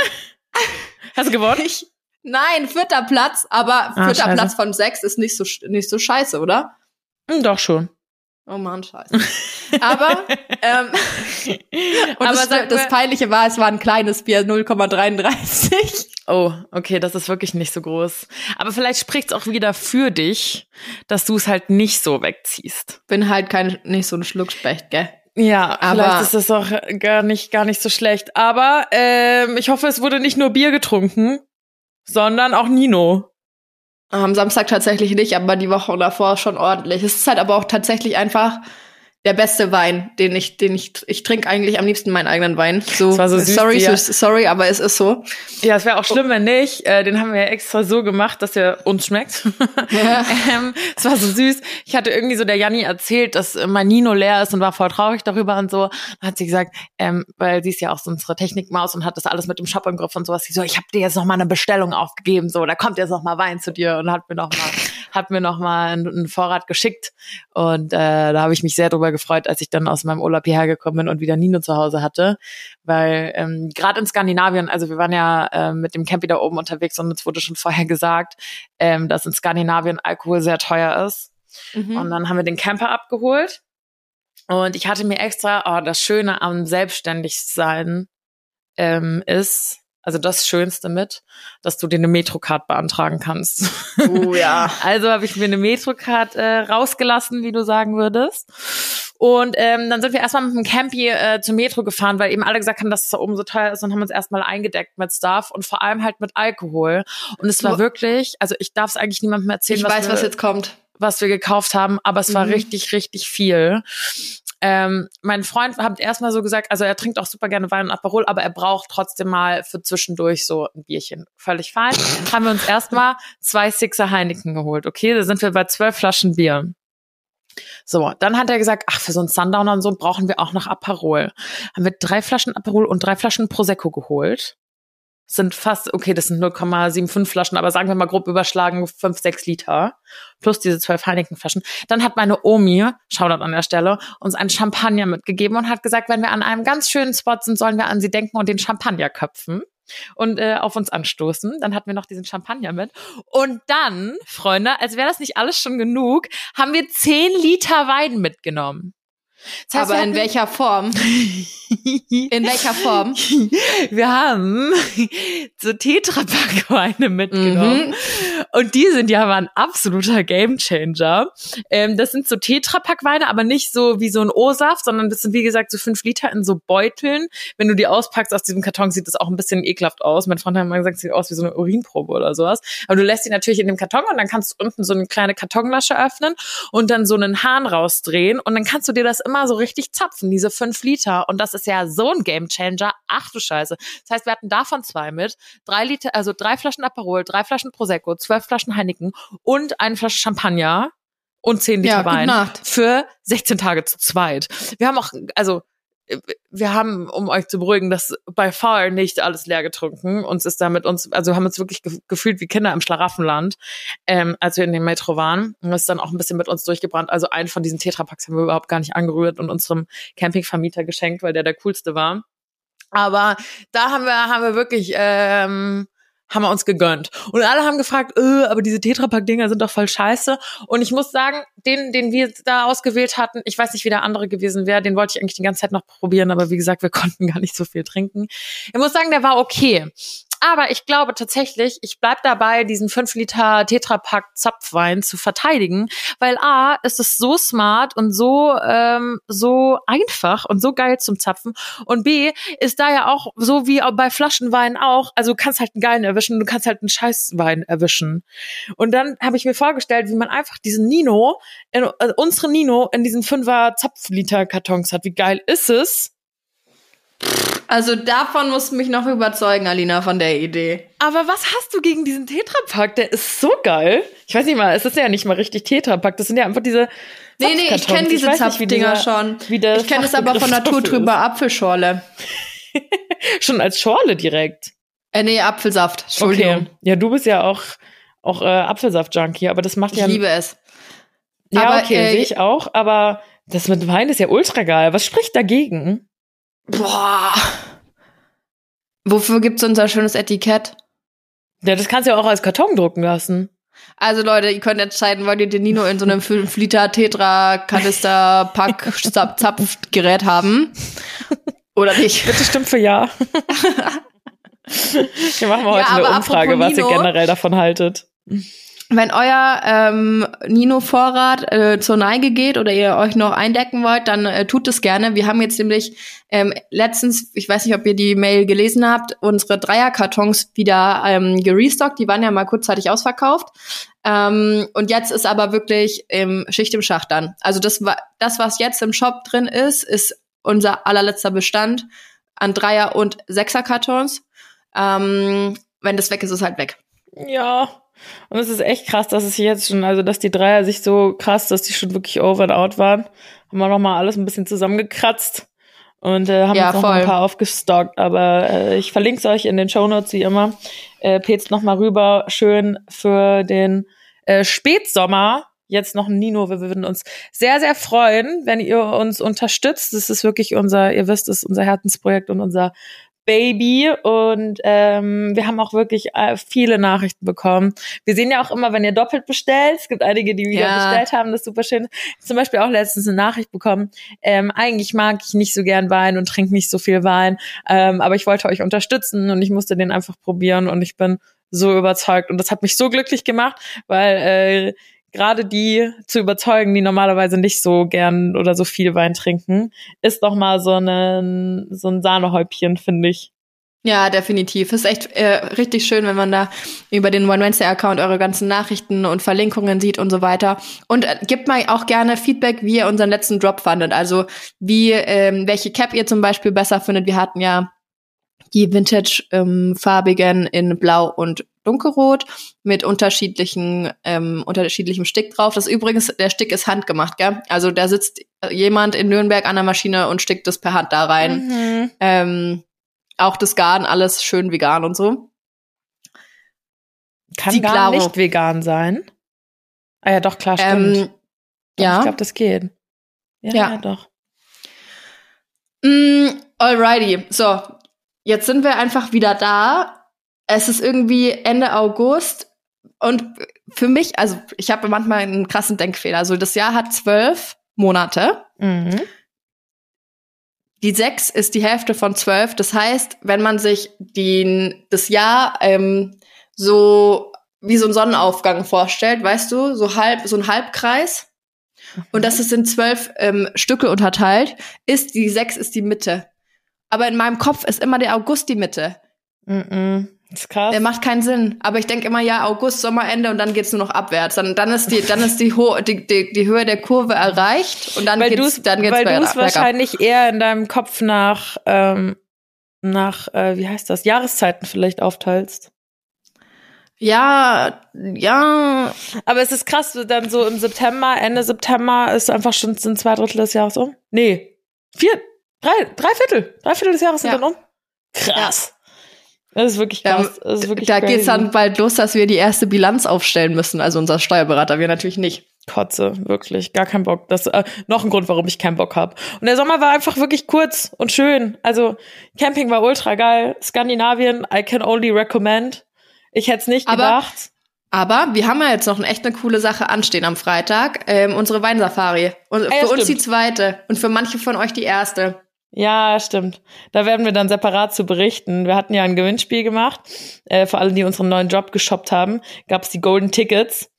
Hast du gewonnen? Ich, nein, vierter Platz, aber ah, vierter scheiße. Platz von sechs ist nicht so, nicht so scheiße, oder? Hm, doch schon. Oh man, scheiße. Aber, ähm, und Aber das, das Peinliche war, es war ein kleines Bier, 0,33. Oh, okay, das ist wirklich nicht so groß. Aber vielleicht spricht es auch wieder für dich, dass du es halt nicht so wegziehst. Bin halt kein, nicht so ein Schluckspecht, gell? Ja, aber vielleicht ist das auch gar nicht, gar nicht so schlecht. Aber ähm, ich hoffe, es wurde nicht nur Bier getrunken, sondern auch Nino. Am Samstag tatsächlich nicht, aber die Woche davor schon ordentlich. Es ist halt aber auch tatsächlich einfach der beste Wein, den ich, den ich, ich trinke eigentlich am liebsten meinen eigenen Wein. So, so süß, sorry, so, sorry, aber es ist so. Ja, es wäre auch schlimm, wenn nicht. Äh, den haben wir ja extra so gemacht, dass er uns schmeckt. Ja. ähm, es war so süß. Ich hatte irgendwie so der Janni erzählt, dass mein Nino leer ist und war voll traurig darüber und so. Dann hat sie gesagt, ähm, weil sie ist ja auch so unsere Technikmaus und hat das alles mit dem Shop im Griff und sowas. Sie so, ich habe dir jetzt noch mal eine Bestellung aufgegeben, so, da kommt jetzt noch mal Wein zu dir und hat mir noch mal hat mir nochmal einen, einen Vorrat geschickt. Und äh, da habe ich mich sehr drüber gefreut, als ich dann aus meinem Urlaub hierher gekommen bin und wieder Nino zu Hause hatte. Weil ähm, gerade in Skandinavien, also wir waren ja äh, mit dem Campi da oben unterwegs und es wurde schon vorher gesagt, ähm, dass in Skandinavien Alkohol sehr teuer ist. Mhm. Und dann haben wir den Camper abgeholt. Und ich hatte mir extra, oh, das Schöne am Selbstständigsein ähm, ist, also das Schönste mit, dass du dir eine Metrocard beantragen kannst. Oh ja. also habe ich mir eine Metrocard äh, rausgelassen, wie du sagen würdest. Und ähm, dann sind wir erstmal mit dem Campy äh, zur Metro gefahren, weil eben alle gesagt haben, dass es da oben so teuer ist und haben uns erstmal eingedeckt mit Stuff und vor allem halt mit Alkohol. Und es war wirklich, also ich darf es eigentlich niemandem erzählen. Ich was weiß, wir, was jetzt kommt. Was wir gekauft haben, aber es mhm. war richtig, richtig viel. Ähm, mein Freund hat erstmal so gesagt, also er trinkt auch super gerne Wein und Aperol, aber er braucht trotzdem mal für zwischendurch so ein Bierchen. Völlig fein. haben wir uns erstmal zwei Sixer Heineken geholt. Okay, da sind wir bei zwölf Flaschen Bier. So, dann hat er gesagt, ach, für so einen Sundowner und so brauchen wir auch noch Aperol. Haben wir drei Flaschen Aperol und drei Flaschen Prosecco geholt sind fast, okay, das sind 0,75 Flaschen, aber sagen wir mal grob überschlagen 5, 6 Liter plus diese 12 Heineken-Flaschen. Dann hat meine Omi, Shoutout an der Stelle, uns einen Champagner mitgegeben und hat gesagt, wenn wir an einem ganz schönen Spot sind, sollen wir an sie denken und den Champagner köpfen und äh, auf uns anstoßen. Dann hatten wir noch diesen Champagner mit. Und dann, Freunde, als wäre das nicht alles schon genug, haben wir 10 Liter Wein mitgenommen. Das heißt, Aber in welcher Form? in welcher Form? Wir haben so Tetrapack-Weine mitgenommen. Mhm. Und die sind ja aber ein absoluter Gamechanger. Ähm, das sind so Tetrapack-Weine, aber nicht so wie so ein O-Saft, sondern das sind wie gesagt so fünf Liter in so Beuteln. Wenn du die auspackst aus diesem Karton, sieht das auch ein bisschen ekelhaft aus. Mein Freund hat mal gesagt, es sieht aus wie so eine Urinprobe oder sowas. Aber du lässt die natürlich in dem Karton und dann kannst du unten so eine kleine Kartonlasche öffnen und dann so einen Hahn rausdrehen und dann kannst du dir das immer so richtig zapfen, diese fünf Liter. Und das ist ja so ein Gamechanger. Ach du Scheiße. Das heißt, wir hatten davon zwei mit. Drei Liter, also drei Flaschen Aperol, drei Flaschen Prosecco, zwölf Flaschen Heineken und eine Flasche Champagner und zehn Liter ja, Wein für 16 Tage zu zweit. Wir haben auch, also wir haben, um euch zu beruhigen, das bei far nicht alles leer getrunken. Uns ist da mit uns, also haben uns wirklich ge gefühlt wie Kinder im Schlaraffenland, ähm, als wir in dem Metro waren. Und das ist dann auch ein bisschen mit uns durchgebrannt. Also einen von diesen Tetrapacks haben wir überhaupt gar nicht angerührt und unserem Campingvermieter geschenkt, weil der der coolste war. Aber da haben wir, haben wir wirklich, ähm, haben wir uns gegönnt. Und alle haben gefragt, äh, aber diese Tetrapack-Dinger sind doch voll scheiße. Und ich muss sagen, den, den wir da ausgewählt hatten, ich weiß nicht, wie der andere gewesen wäre, den wollte ich eigentlich die ganze Zeit noch probieren, aber wie gesagt, wir konnten gar nicht so viel trinken. Ich muss sagen, der war okay. Aber ich glaube tatsächlich, ich bleib dabei, diesen 5 Liter Tetrapack Zapfwein zu verteidigen, weil A, ist es so smart und so, ähm, so einfach und so geil zum Zapfen. Und B, ist da ja auch so wie bei Flaschenwein auch, also du kannst halt einen geilen erwischen, du kannst halt einen Scheißwein erwischen. Und dann habe ich mir vorgestellt, wie man einfach diesen Nino, in, äh, unsere Nino in diesen 5er Zapfliter Kartons hat. Wie geil ist es? Also davon musst du mich noch überzeugen, Alina, von der Idee. Aber was hast du gegen diesen Tetrapack? Der ist so geil. Ich weiß nicht mal, es ist ja nicht mal richtig Tetrapack. Das sind ja einfach diese Nee, nee, ich kenne diese Zapfdinger schon. ich kenne es aber von Naturtrüber Apfelschorle. schon als Schorle direkt. Äh, nee, Apfelsaft. Entschuldigung. Okay. Ja, du bist ja auch, auch äh, Apfelsaft-Junkie, aber das macht ich ja. Ich liebe es. Ja, aber, okay, äh, sehe ich auch, aber das mit Wein ist ja ultra geil. Was spricht dagegen? Boah. Wofür gibt's unser schönes Etikett? Ja, das kannst du ja auch als Karton drucken lassen. Also Leute, ihr könnt entscheiden, wollt ihr den Nino in so einem 5 Liter Tetra Kanister Pack Zapfgerät haben oder nicht? Bitte stimmt für ja. Wir machen mal heute ja, eine Umfrage, was ihr generell davon haltet wenn euer ähm, Nino-Vorrat äh, zur Neige geht oder ihr euch noch eindecken wollt, dann äh, tut es gerne. Wir haben jetzt nämlich ähm, letztens, ich weiß nicht, ob ihr die Mail gelesen habt, unsere Dreierkartons wieder ähm, gerestockt. Die waren ja mal kurzzeitig ausverkauft. Ähm, und jetzt ist aber wirklich ähm, Schicht im Schacht dann. Also das, das, was jetzt im Shop drin ist, ist unser allerletzter Bestand an Dreier- und Sechserkartons. Ähm, wenn das weg ist, ist halt weg. Ja, und es ist echt krass, dass es jetzt schon, also dass die Dreier sich so krass, dass die schon wirklich over and out waren. Haben wir nochmal alles ein bisschen zusammengekratzt und äh, haben ja, jetzt noch ein paar aufgestockt. Aber äh, ich verlinke es euch in den Show Notes wie immer. Äh, Pet's nochmal rüber, schön für den äh, Spätsommer jetzt noch ein Nino. Wir würden uns sehr, sehr freuen, wenn ihr uns unterstützt. Das ist wirklich unser, ihr wisst es, unser Herzensprojekt und unser Baby und ähm, wir haben auch wirklich äh, viele Nachrichten bekommen. Wir sehen ja auch immer, wenn ihr doppelt bestellt. Es gibt einige, die wieder ja. bestellt haben, das ist super schön. Zum Beispiel auch letztens eine Nachricht bekommen. Ähm, eigentlich mag ich nicht so gern Wein und trinke nicht so viel Wein, ähm, aber ich wollte euch unterstützen und ich musste den einfach probieren und ich bin so überzeugt und das hat mich so glücklich gemacht, weil äh, gerade die zu überzeugen, die normalerweise nicht so gern oder so viel Wein trinken, ist doch mal so ein, so ein Sahnehäubchen, finde ich. Ja, definitiv. Ist echt äh, richtig schön, wenn man da über den One Wednesday Account eure ganzen Nachrichten und Verlinkungen sieht und so weiter. Und äh, gebt mal auch gerne Feedback, wie ihr unseren letzten Drop fandet. Also wie ähm, welche Cap ihr zum Beispiel besser findet. Wir hatten ja die Vintage-farbigen ähm, in Blau und Dunkelrot mit unterschiedlichen ähm, unterschiedlichem Stick drauf. Das übrigens, der Stick ist handgemacht, gell? Also da sitzt jemand in Nürnberg an der Maschine und stickt das per Hand da rein. Mhm. Ähm, auch das Garn, alles schön vegan und so. Kann Die gar nicht vegan sein. Ah ja, doch, klar, stimmt. Ähm, doch, ja. Ich glaube, das geht. Ja, ja. ja doch. Mm, alrighty. So, jetzt sind wir einfach wieder da es ist irgendwie Ende August und für mich, also ich habe manchmal einen krassen Denkfehler. Also das Jahr hat zwölf Monate. Mhm. Die sechs ist die Hälfte von zwölf. Das heißt, wenn man sich den, das Jahr ähm, so wie so ein Sonnenaufgang vorstellt, weißt du, so halb, so ein Halbkreis. Und das ist in zwölf ähm, Stücke unterteilt, ist die sechs ist die Mitte. Aber in meinem Kopf ist immer der August die Mitte. Mhm. Das ist krass. Der macht keinen Sinn. Aber ich denke immer, ja, August, Sommerende und dann geht's nur noch abwärts. Dann, dann ist die, dann ist die, Ho die, die, die Höhe der Kurve erreicht und dann weil geht's, dann geht's Weil du es wahrscheinlich eher in deinem Kopf nach, ähm, nach, äh, wie heißt das, Jahreszeiten vielleicht aufteilst. Ja, ja. Aber es ist krass, dann so im September, Ende September ist einfach schon sind zwei Drittel des Jahres um. Nee, vier, drei, drei Viertel, drei Viertel des Jahres sind ja. dann um. Krass. Ja. Das ist wirklich krass. Das ist wirklich da crazy. geht's dann bald los, dass wir die erste Bilanz aufstellen müssen. Also unser Steuerberater, wir natürlich nicht. Kotze, wirklich, gar kein Bock. Das äh, noch ein Grund, warum ich keinen Bock habe. Und der Sommer war einfach wirklich kurz und schön. Also Camping war ultra geil. Skandinavien, I can only recommend. Ich hätte es nicht aber, gedacht. Aber wir haben ja jetzt noch eine echt eine coole Sache anstehen am Freitag. Ähm, unsere Weinsafari. Und ah, ja, für stimmt. uns die zweite und für manche von euch die erste. Ja, stimmt. Da werden wir dann separat zu berichten. Wir hatten ja ein Gewinnspiel gemacht. Äh, für alle, die unseren neuen Job geshoppt haben, gab es die Golden Tickets.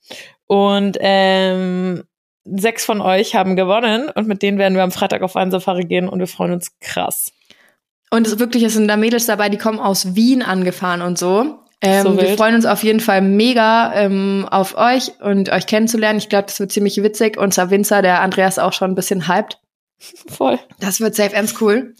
Und ähm, sechs von euch haben gewonnen. Und mit denen werden wir am Freitag auf einen Safari gehen. Und wir freuen uns krass. Und es wirklich, es sind da Mädels dabei, die kommen aus Wien angefahren und so. Ähm, so wir freuen uns auf jeden Fall mega ähm, auf euch und euch kennenzulernen. Ich glaube, das wird ziemlich witzig. Unser Winzer, der Andreas, auch schon ein bisschen hyped. Voll. Das wird safe ends cool.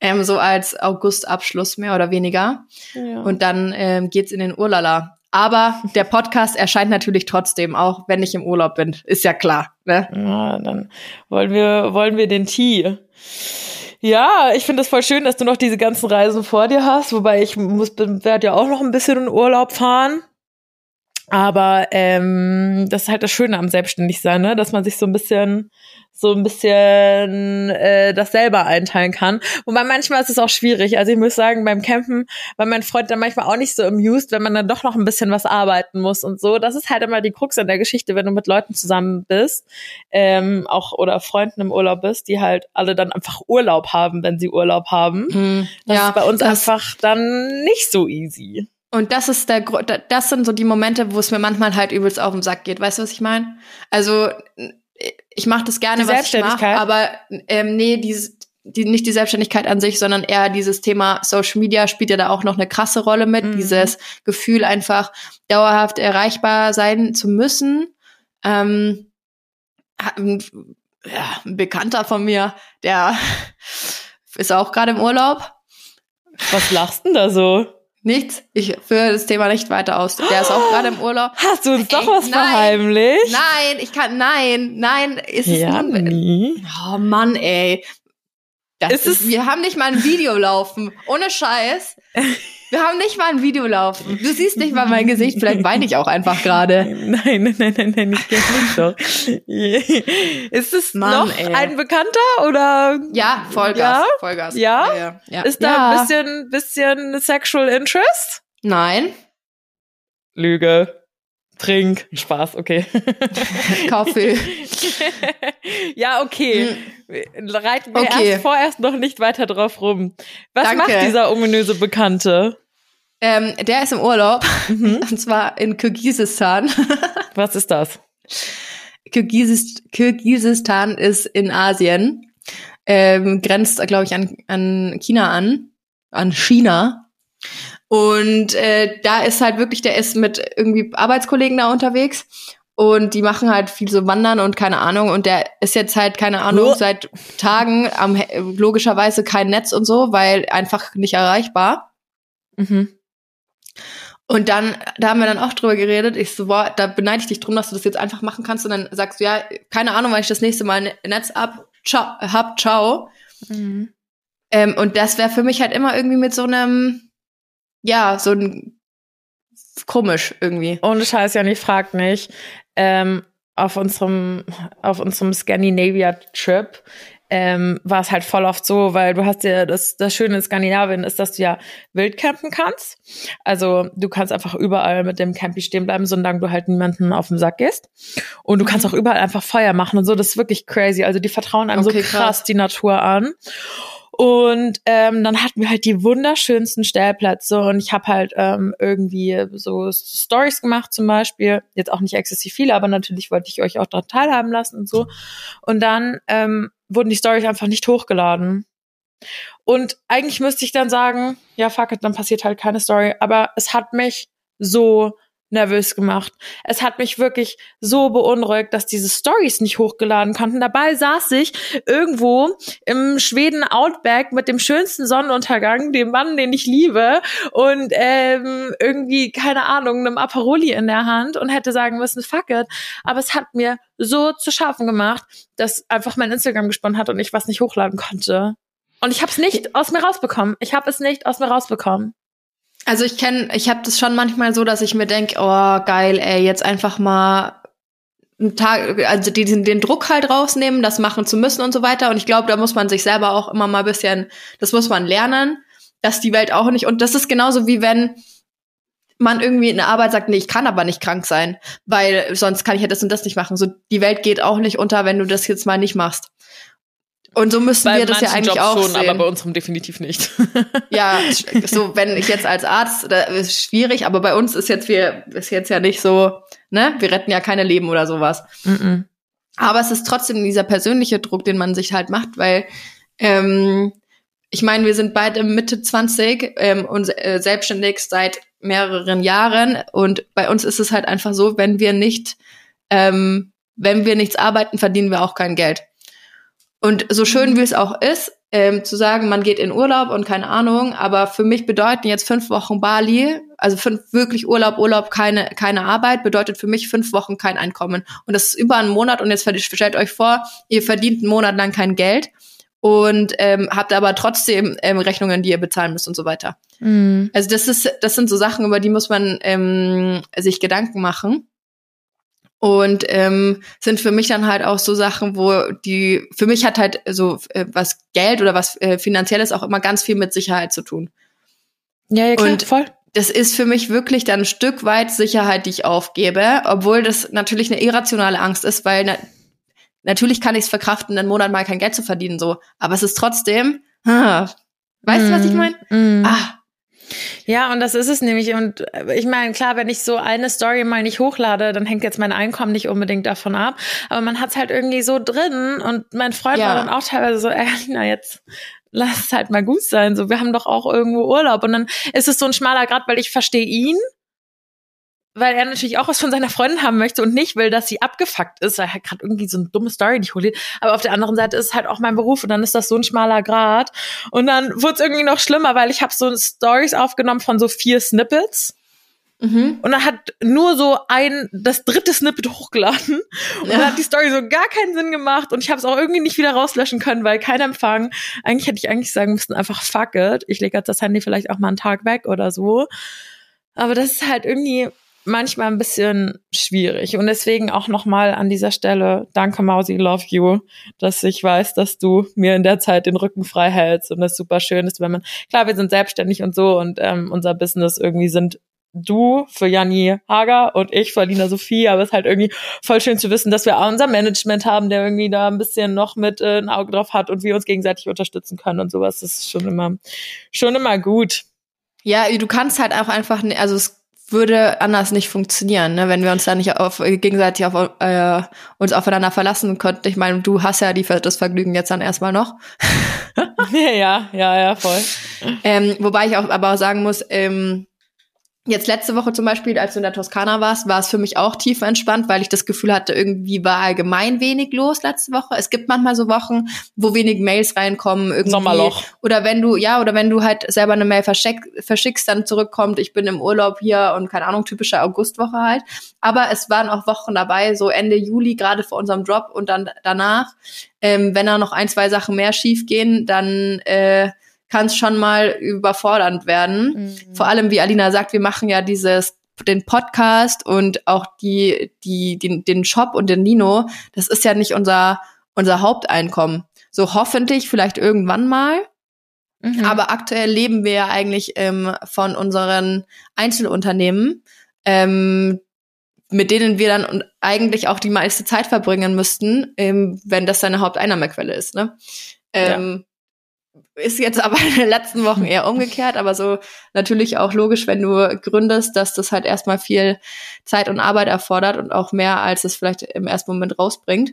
Ähm, so als Augustabschluss mehr oder weniger. Ja. Und dann ähm, geht's in den Urlala. Aber der Podcast erscheint natürlich trotzdem, auch wenn ich im Urlaub bin. Ist ja klar. Ne? Ja, dann wollen wir, wollen wir den Tee. Ja, ich finde es voll schön, dass du noch diese ganzen Reisen vor dir hast, wobei ich muss, werde ja auch noch ein bisschen in Urlaub fahren. Aber ähm, das ist halt das Schöne am Selbstständigsein, ne? dass man sich so ein bisschen so ein bisschen äh, das selber einteilen kann. Wobei manchmal ist es auch schwierig. Also ich muss sagen, beim Campen war mein Freund dann manchmal auch nicht so amused, wenn man dann doch noch ein bisschen was arbeiten muss und so. Das ist halt immer die Krux an der Geschichte, wenn du mit Leuten zusammen bist, ähm, auch oder Freunden im Urlaub bist, die halt alle dann einfach Urlaub haben, wenn sie Urlaub haben. Mhm. Das ja, ist bei uns einfach dann nicht so easy. Und das ist der das sind so die Momente, wo es mir manchmal halt übelst auf den Sack geht. Weißt du, was ich meine? Also ich mache das gerne, was ich mache, aber ähm, nee, die, die, nicht die Selbstständigkeit an sich, sondern eher dieses Thema Social Media spielt ja da auch noch eine krasse Rolle mit. Mhm. Dieses Gefühl, einfach dauerhaft erreichbar sein zu müssen. Ähm, ja, ein Bekannter von mir, der ist auch gerade im Urlaub. Was lachst denn da so? Nichts. Ich führe das Thema nicht weiter aus. Der ist auch gerade im Urlaub. Hast du uns doch was nein, verheimlicht? Nein, ich kann, nein, nein, ist ja, es nie. Oh Mann, ey. Das ist, ist wir haben nicht mal ein Video laufen. Ohne Scheiß. Wir haben nicht mal ein Video laufen. Du siehst nicht mal mein Gesicht. Vielleicht weine ich auch einfach gerade. Nein, nein, nein, nein, nein, ich kenne nicht doch. Ist es Mann, noch ey. ein Bekannter oder? Ja, Vollgas. Ja? Vollgas. Ja? ja, ja. Ist da ja. ein bisschen, bisschen Sexual Interest? Nein. Lüge. Trink. Spaß, okay. Kaffee. ja, okay. Hm. Reiten wir okay. erst vorerst noch nicht weiter drauf rum. Was Danke. macht dieser ominöse Bekannte? Ähm, der ist im Urlaub. Mhm. Und zwar in Kirgisistan. Was ist das? Kirgisis Kirgisistan ist in Asien. Ähm, grenzt, glaube ich, an, an China an. An China. Und äh, da ist halt wirklich, der ist mit irgendwie Arbeitskollegen da unterwegs und die machen halt viel so Wandern und keine Ahnung. Und der ist jetzt halt, keine Ahnung, oh. seit Tagen am logischerweise kein Netz und so, weil einfach nicht erreichbar. Mhm. Und dann, da haben wir dann auch drüber geredet. Ich so, boah, da beneide ich dich drum, dass du das jetzt einfach machen kannst. Und dann sagst du, ja, keine Ahnung, weil ich das nächste Mal ein Netz ab, ciao, hab, ciao. Mhm. Ähm, und das wäre für mich halt immer irgendwie mit so einem, ja, so ein komisch irgendwie. Ohne Scheiß, ja, ich frag nicht. Ähm, auf unserem, auf unserem Scandinavia-Trip ähm, war es halt voll oft so, weil du hast ja das, das Schöne in Skandinavien ist, dass du ja wild campen kannst. Also du kannst einfach überall mit dem Campi stehen bleiben, solange du halt niemanden auf den Sack gehst. Und du kannst mhm. auch überall einfach Feuer machen und so. Das ist wirklich crazy. Also die vertrauen einem okay, so krass, krass die Natur an. Und ähm, dann hatten wir halt die wunderschönsten Stellplätze und ich habe halt ähm, irgendwie so Stories gemacht zum Beispiel, jetzt auch nicht exzessiv viele, aber natürlich wollte ich euch auch daran teilhaben lassen und so. Und dann ähm, wurden die Stories einfach nicht hochgeladen. Und eigentlich müsste ich dann sagen, ja fuck it, dann passiert halt keine Story. Aber es hat mich so nervös gemacht. Es hat mich wirklich so beunruhigt, dass diese Stories nicht hochgeladen konnten. Dabei saß ich irgendwo im Schweden Outback mit dem schönsten Sonnenuntergang, dem Mann, den ich liebe, und ähm, irgendwie keine Ahnung, einem Aperoli in der Hand und hätte sagen müssen, fuck it. Aber es hat mir so zu schaffen gemacht, dass einfach mein Instagram gesponnen hat und ich was nicht hochladen konnte. Und ich habe es nicht aus mir rausbekommen. Ich habe es nicht aus mir rausbekommen. Also ich kenne, ich habe das schon manchmal so, dass ich mir denke, oh geil, ey, jetzt einfach mal einen Tag, also den, den Druck halt rausnehmen, das machen zu müssen und so weiter. Und ich glaube, da muss man sich selber auch immer mal bisschen, das muss man lernen, dass die Welt auch nicht. Und das ist genauso wie wenn man irgendwie in der Arbeit sagt, nee, ich kann aber nicht krank sein, weil sonst kann ich ja das und das nicht machen. So, die Welt geht auch nicht unter, wenn du das jetzt mal nicht machst. Und so müssten wir das ja eigentlich Jobs auch schon, sehen. aber bei unserem definitiv nicht. ja, so wenn ich jetzt als Arzt, da ist schwierig, aber bei uns ist jetzt wir ist jetzt ja nicht so, ne, wir retten ja keine Leben oder sowas. Mm -mm. Aber es ist trotzdem dieser persönliche Druck, den man sich halt macht, weil ähm, ich meine, wir sind beide Mitte 20 ähm, und äh, selbstständig seit mehreren Jahren und bei uns ist es halt einfach so, wenn wir nicht ähm, wenn wir nichts arbeiten, verdienen wir auch kein Geld. Und so schön mhm. wie es auch ist, ähm, zu sagen, man geht in Urlaub und keine Ahnung, aber für mich bedeuten jetzt fünf Wochen Bali, also fünf wirklich Urlaub, Urlaub, keine, keine Arbeit, bedeutet für mich fünf Wochen kein Einkommen. Und das ist über einen Monat und jetzt stellt euch vor, ihr verdient einen Monat lang kein Geld und ähm, habt aber trotzdem ähm, Rechnungen, die ihr bezahlen müsst und so weiter. Mhm. Also das ist, das sind so Sachen, über die muss man ähm, sich Gedanken machen. Und ähm, sind für mich dann halt auch so Sachen, wo die, für mich hat halt so äh, was Geld oder was äh, Finanzielles auch immer ganz viel mit Sicherheit zu tun. Ja, ja, klar, Und voll. Das ist für mich wirklich dann ein Stück weit Sicherheit, die ich aufgebe, obwohl das natürlich eine irrationale Angst ist, weil na natürlich kann ich es verkraften, einen Monat mal kein Geld zu verdienen, so. Aber es ist trotzdem, ah, weißt mm, du, was ich meine? Mm. Ah, ja, und das ist es nämlich. Und äh, ich meine, klar, wenn ich so eine Story mal nicht hochlade, dann hängt jetzt mein Einkommen nicht unbedingt davon ab. Aber man hat es halt irgendwie so drin. Und mein Freund ja. war dann auch teilweise so, ey, na jetzt lass es halt mal gut sein. So, wir haben doch auch irgendwo Urlaub. Und dann ist es so ein schmaler Grad, weil ich verstehe ihn weil er natürlich auch was von seiner Freundin haben möchte und nicht will, dass sie abgefuckt ist, weil er gerade irgendwie so eine dumme Story nicht holt. Aber auf der anderen Seite ist es halt auch mein Beruf und dann ist das so ein schmaler Grad. Und dann wurde es irgendwie noch schlimmer, weil ich habe so Stories aufgenommen von so vier Snippets. Mhm. Und dann hat nur so ein, das dritte Snippet hochgeladen. Und ja. dann hat die Story so gar keinen Sinn gemacht. Und ich habe es auch irgendwie nicht wieder rauslöschen können, weil kein Empfang. Eigentlich hätte ich eigentlich sagen müssen, einfach fuck it. Ich lege jetzt das Handy vielleicht auch mal einen Tag weg oder so. Aber das ist halt irgendwie manchmal ein bisschen schwierig. Und deswegen auch nochmal an dieser Stelle, danke Mausi, love you, dass ich weiß, dass du mir in der Zeit den Rücken frei hältst und das super schön ist, wenn man, klar, wir sind selbstständig und so und ähm, unser Business irgendwie sind du für Janni Hager und ich für Alina Sophie, aber es ist halt irgendwie voll schön zu wissen, dass wir auch unser Management haben, der irgendwie da ein bisschen noch mit äh, ein Auge drauf hat und wir uns gegenseitig unterstützen können und sowas. Das ist schon immer, schon immer gut. Ja, du kannst halt auch einfach, also es würde anders nicht funktionieren, ne? wenn wir uns da nicht auf, gegenseitig auf, äh, uns aufeinander verlassen könnten. Ich meine, du hast ja die, das Vergnügen jetzt dann erstmal noch. ja, ja, ja, voll. Ähm, wobei ich auch aber auch sagen muss, ähm, Jetzt letzte Woche zum Beispiel, als du in der Toskana warst, war es für mich auch tief entspannt, weil ich das Gefühl hatte, irgendwie war allgemein wenig los letzte Woche. Es gibt manchmal so Wochen, wo wenig Mails reinkommen. Irgendwie. Sommerloch. Oder wenn du, ja, oder wenn du halt selber eine Mail verschick, verschickst, dann zurückkommt, ich bin im Urlaub hier und keine Ahnung, typische Augustwoche halt. Aber es waren auch Wochen dabei, so Ende Juli, gerade vor unserem Drop und dann danach. Ähm, wenn da noch ein, zwei Sachen mehr schief gehen, dann äh, kann es schon mal überfordernd werden. Mhm. Vor allem, wie Alina sagt, wir machen ja dieses den Podcast und auch die, die, den, den Shop und den Nino, das ist ja nicht unser, unser Haupteinkommen. So hoffentlich vielleicht irgendwann mal. Mhm. Aber aktuell leben wir ja eigentlich ähm, von unseren Einzelunternehmen, ähm, mit denen wir dann eigentlich auch die meiste Zeit verbringen müssten, ähm, wenn das deine Haupteinnahmequelle ist. Ne? Ähm, ist jetzt aber in den letzten Wochen eher umgekehrt, aber so natürlich auch logisch, wenn du gründest, dass das halt erstmal viel Zeit und Arbeit erfordert und auch mehr, als es vielleicht im ersten Moment rausbringt.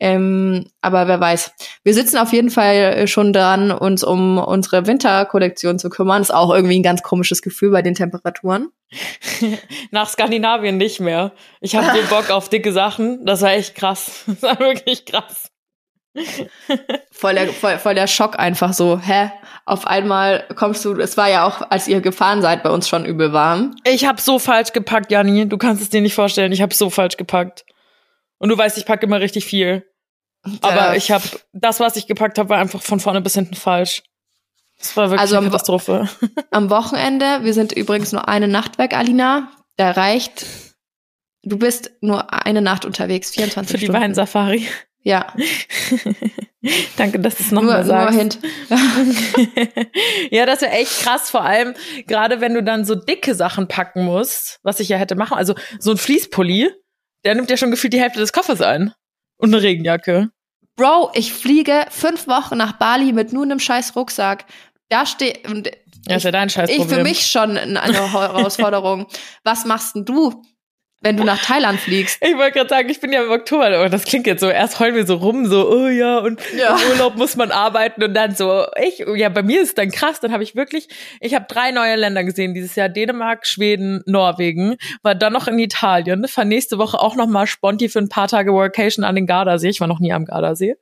Ähm, aber wer weiß. Wir sitzen auf jeden Fall schon dran, uns um unsere Winterkollektion zu kümmern. Ist auch irgendwie ein ganz komisches Gefühl bei den Temperaturen. Nach Skandinavien nicht mehr. Ich habe den Bock auf dicke Sachen. Das war echt krass. Das war wirklich krass voll, der, voll, voll der Schock einfach so, hä? Auf einmal kommst du, es war ja auch, als ihr gefahren seid, bei uns schon übel warm. Ich habe so falsch gepackt, Janni. Du kannst es dir nicht vorstellen. Ich habe so falsch gepackt. Und du weißt, ich packe immer richtig viel. Aber ich habe das, was ich gepackt habe, war einfach von vorne bis hinten falsch. Das war wirklich also eine Katastrophe. Am Wochenende, wir sind übrigens nur eine Nacht weg, Alina. Da reicht, du bist nur eine Nacht unterwegs, 24 Für Stunden. die Weinsafari. Ja. Danke, dass du es nochmal sagst. Nur Hint. ja, das wäre echt krass, vor allem gerade wenn du dann so dicke Sachen packen musst, was ich ja hätte machen. Also so ein Fließpulli, der nimmt ja schon gefühlt die Hälfte des Koffers ein. Und eine Regenjacke. Bro, ich fliege fünf Wochen nach Bali mit nur einem scheiß Rucksack. Da steht. Ja, ist ja dein scheiß Ich für mich schon eine Herausforderung. Was machst denn du? Wenn du nach Thailand fliegst. Ich wollte gerade sagen, ich bin ja im Oktober, oh, das klingt jetzt so, erst heulen wir so rum, so, oh ja, und ja. im Urlaub muss man arbeiten und dann so, ich, ja, bei mir ist es dann krass, dann habe ich wirklich, ich habe drei neue Länder gesehen dieses Jahr, Dänemark, Schweden, Norwegen, war dann noch in Italien, fahr nächste Woche auch noch mal Sponti für ein paar Tage Workation an den Gardasee, ich war noch nie am Gardasee,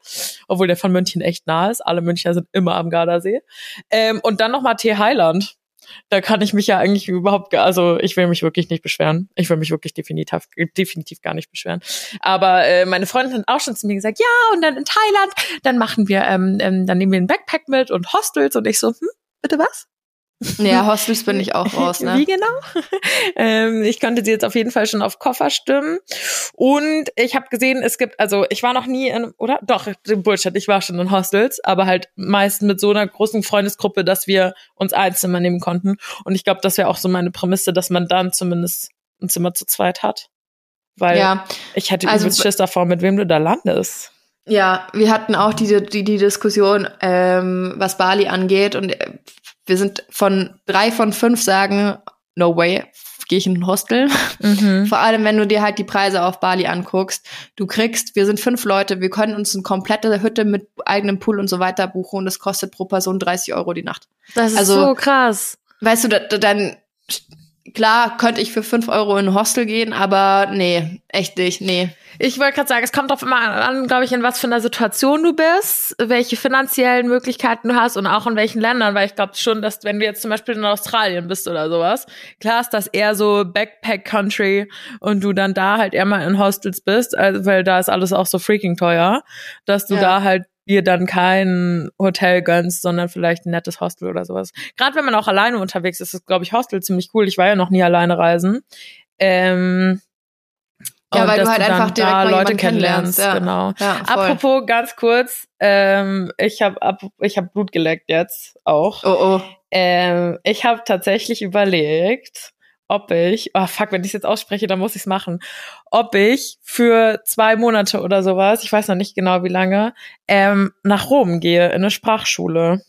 obwohl der von München echt nah ist, alle Münchner sind immer am Gardasee, ähm, und dann noch mal T Highland da kann ich mich ja eigentlich überhaupt, also ich will mich wirklich nicht beschweren. Ich will mich wirklich definitiv, definitiv gar nicht beschweren. Aber äh, meine Freundin hat auch schon zu mir gesagt, ja, und dann in Thailand, dann machen wir, ähm, ähm, dann nehmen wir ein Backpack mit und Hostels und ich so, hm, bitte was? Ja, Hostels bin ich auch raus, ne? Wie genau? ähm, ich konnte sie jetzt auf jeden Fall schon auf Koffer stimmen. Und ich habe gesehen, es gibt, also ich war noch nie in, oder? Doch, Bullshit, ich war schon in Hostels, aber halt meist mit so einer großen Freundesgruppe, dass wir uns ein Zimmer nehmen konnten. Und ich glaube, das wäre auch so meine Prämisse, dass man dann zumindest ein Zimmer zu zweit hat. Weil ja, ich hätte also, Schiss davor, mit wem du da landest. Ja, wir hatten auch die, die, die Diskussion, ähm, was Bali angeht. Und wir sind von drei von fünf sagen, no way, gehe ich in ein Hostel. Mhm. Vor allem, wenn du dir halt die Preise auf Bali anguckst. Du kriegst, wir sind fünf Leute, wir können uns eine komplette Hütte mit eigenem Pool und so weiter buchen und das kostet pro Person 30 Euro die Nacht. Das ist also, so krass. Weißt du, dann klar könnte ich für fünf Euro in ein Hostel gehen, aber nee, echt nicht, nee. Ich wollte gerade sagen, es kommt drauf immer an, glaube ich, in was für einer Situation du bist, welche finanziellen Möglichkeiten du hast und auch in welchen Ländern, weil ich glaube schon, dass wenn du jetzt zum Beispiel in Australien bist oder sowas, klar ist das eher so Backpack-Country und du dann da halt eher mal in Hostels bist, also, weil da ist alles auch so freaking teuer, dass du ja. da halt dir dann kein Hotel gönnst, sondern vielleicht ein nettes Hostel oder sowas. Gerade wenn man auch alleine unterwegs ist, ist, glaube ich, Hostel ziemlich cool. Ich war ja noch nie alleine reisen. Ähm, ja, weil du halt du einfach direkt da Leute kennenlernst. Ja. Genau. Ja, Apropos ganz kurz, ähm, ich habe ich hab Blut geleckt jetzt auch. Oh oh. Ähm, ich habe tatsächlich überlegt, ob ich, oh fuck, wenn ich es jetzt ausspreche, dann muss ich es machen, ob ich für zwei Monate oder sowas, ich weiß noch nicht genau wie lange, ähm, nach Rom gehe in eine Sprachschule.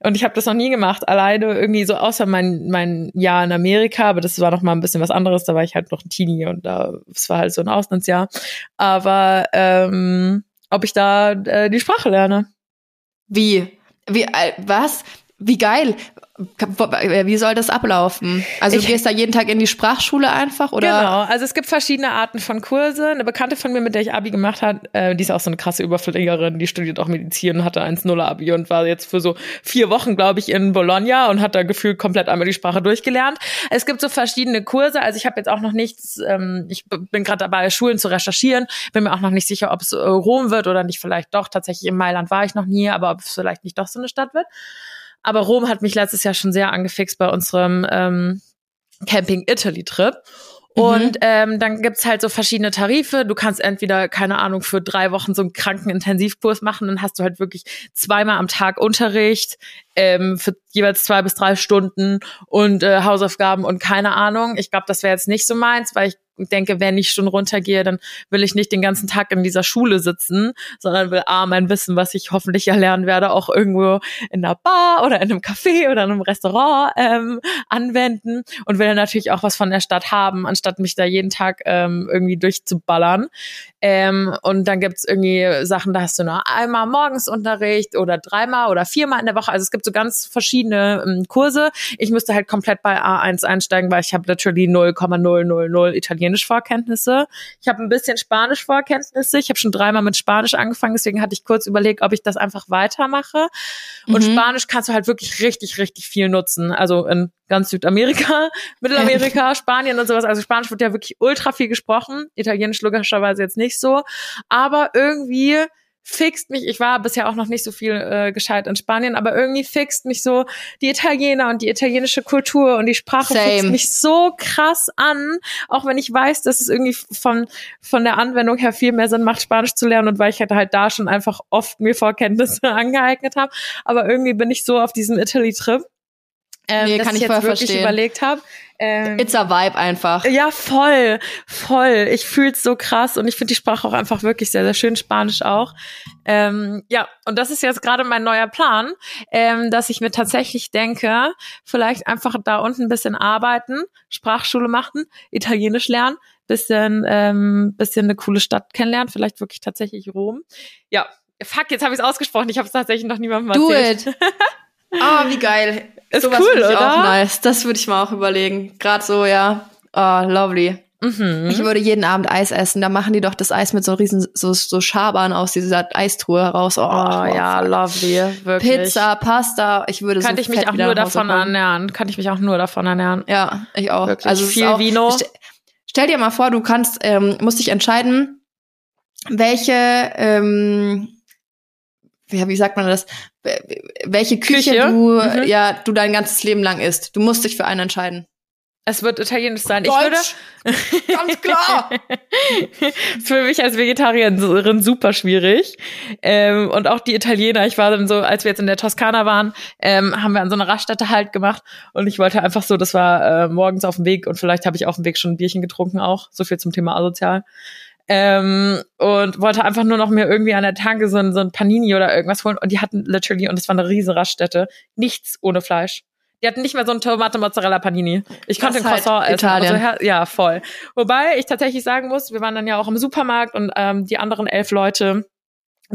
Und ich habe das noch nie gemacht, alleine irgendwie so außer mein mein Jahr in Amerika, aber das war noch mal ein bisschen was anderes, da war ich halt noch ein Teenie und da es war halt so ein Auslandsjahr. Aber ähm, ob ich da äh, die Sprache lerne. Wie? Wie äh, was? Wie geil. Wie soll das ablaufen? Also ich, du gehst da jeden Tag in die Sprachschule einfach oder? Genau, also es gibt verschiedene Arten von Kurse. Eine Bekannte von mir, mit der ich Abi gemacht hat, äh, die ist auch so eine krasse Überfliegerin, die studiert auch Medizin und hatte 1 0 Abi und war jetzt für so vier Wochen, glaube ich, in Bologna und hat da gefühlt komplett einmal die Sprache durchgelernt. Es gibt so verschiedene Kurse, also ich habe jetzt auch noch nichts, ähm, ich bin gerade dabei, Schulen zu recherchieren, bin mir auch noch nicht sicher, ob es äh, Rom wird oder nicht, vielleicht doch. Tatsächlich in Mailand war ich noch nie, aber ob es vielleicht nicht doch so eine Stadt wird. Aber Rom hat mich letztes Jahr schon sehr angefixt bei unserem ähm, Camping Italy Trip. Mhm. Und ähm, dann gibt's halt so verschiedene Tarife. Du kannst entweder, keine Ahnung, für drei Wochen so einen Krankenintensivkurs machen, dann hast du halt wirklich zweimal am Tag Unterricht ähm, für jeweils zwei bis drei Stunden und äh, Hausaufgaben und keine Ahnung. Ich glaube, das wäre jetzt nicht so meins, weil ich denke, wenn ich schon runtergehe, dann will ich nicht den ganzen Tag in dieser Schule sitzen, sondern will A, mein Wissen, was ich hoffentlich erlernen werde, auch irgendwo in einer Bar oder in einem Café oder in einem Restaurant ähm, anwenden und will natürlich auch was von der Stadt haben, anstatt mich da jeden Tag ähm, irgendwie durchzuballern. Ähm, und dann gibt's irgendwie Sachen, da hast du nur einmal morgens Unterricht oder dreimal oder viermal in der Woche. Also es gibt so ganz verschiedene ähm, Kurse. Ich müsste halt komplett bei A1 einsteigen, weil ich habe natürlich 0,000 Italienisch Vorkenntnisse. Ich habe ein bisschen Spanisch Vorkenntnisse. Ich habe schon dreimal mit Spanisch angefangen, deswegen hatte ich kurz überlegt, ob ich das einfach weitermache. Und mhm. Spanisch kannst du halt wirklich richtig, richtig viel nutzen. Also in ganz Südamerika, Mittelamerika, Spanien und sowas. Also Spanisch wird ja wirklich ultra viel gesprochen. Italienisch logischerweise jetzt nicht so. Aber irgendwie fixt mich, ich war bisher auch noch nicht so viel äh, gescheit in Spanien, aber irgendwie fixt mich so die Italiener und die italienische Kultur und die Sprache Same. fixt mich so krass an, auch wenn ich weiß, dass es irgendwie von, von der Anwendung her viel mehr Sinn macht, Spanisch zu lernen und weil ich halt, halt da schon einfach oft mir Vorkenntnisse angeeignet habe. Aber irgendwie bin ich so auf diesem Italy-Trip ähm, nee, kann ich, ich jetzt wirklich verstehen. überlegt habe. Ähm, It's a Vibe einfach. Ja, voll, voll. Ich fühl's so krass und ich finde die Sprache auch einfach wirklich sehr, sehr schön, Spanisch auch. Ähm, ja, und das ist jetzt gerade mein neuer Plan, ähm, dass ich mir tatsächlich denke, vielleicht einfach da unten ein bisschen arbeiten, Sprachschule machen, Italienisch lernen, bisschen, ähm, bisschen eine coole Stadt kennenlernen, vielleicht wirklich tatsächlich Rom. Ja, fuck, jetzt habe ich es ausgesprochen. Ich habe es tatsächlich noch niemandem erzählt. Do it. Ah, oh, wie geil. Ist Sowas cool, oder? Auch nice. Das würde ich mal auch überlegen. Gerade so, ja. Oh, lovely. Mhm. Ich würde jeden Abend Eis essen. Da machen die doch das Eis mit so riesen so, so Schabern aus dieser Eistruhe heraus. Oh, oh ja, lovely, wirklich. Pizza, Pasta. Ich würde Kann so ich mich auch nur davon kommen. ernähren. Kann ich mich auch nur davon ernähren. Ja, ich auch. Wirklich also viel auch, Vino. St stell dir mal vor, du kannst, ähm, musst dich entscheiden, welche ähm, wie sagt man das, welche Küche, Küche? du, mhm. ja, du dein ganzes Leben lang isst. Du musst dich für einen entscheiden. Es wird italienisch sein. Deutsch. Ich würde ganz klar. für mich als Vegetarierin super schwierig. Ähm, und auch die Italiener. Ich war dann so, als wir jetzt in der Toskana waren, ähm, haben wir an so einer Raststätte halt gemacht. Und ich wollte einfach so, das war äh, morgens auf dem Weg und vielleicht habe ich auf dem Weg schon ein Bierchen getrunken auch. So viel zum Thema asozial. Ähm, und wollte einfach nur noch mir irgendwie an der Tanke so ein, so ein Panini oder irgendwas holen. Und die hatten literally, und es war eine riesen Raststätte, nichts ohne Fleisch. Die hatten nicht mehr so ein Tomate Mozzarella Panini. Ich konnte den halt Croissant essen. Also, ja, voll. Wobei ich tatsächlich sagen muss, wir waren dann ja auch im Supermarkt und ähm, die anderen elf Leute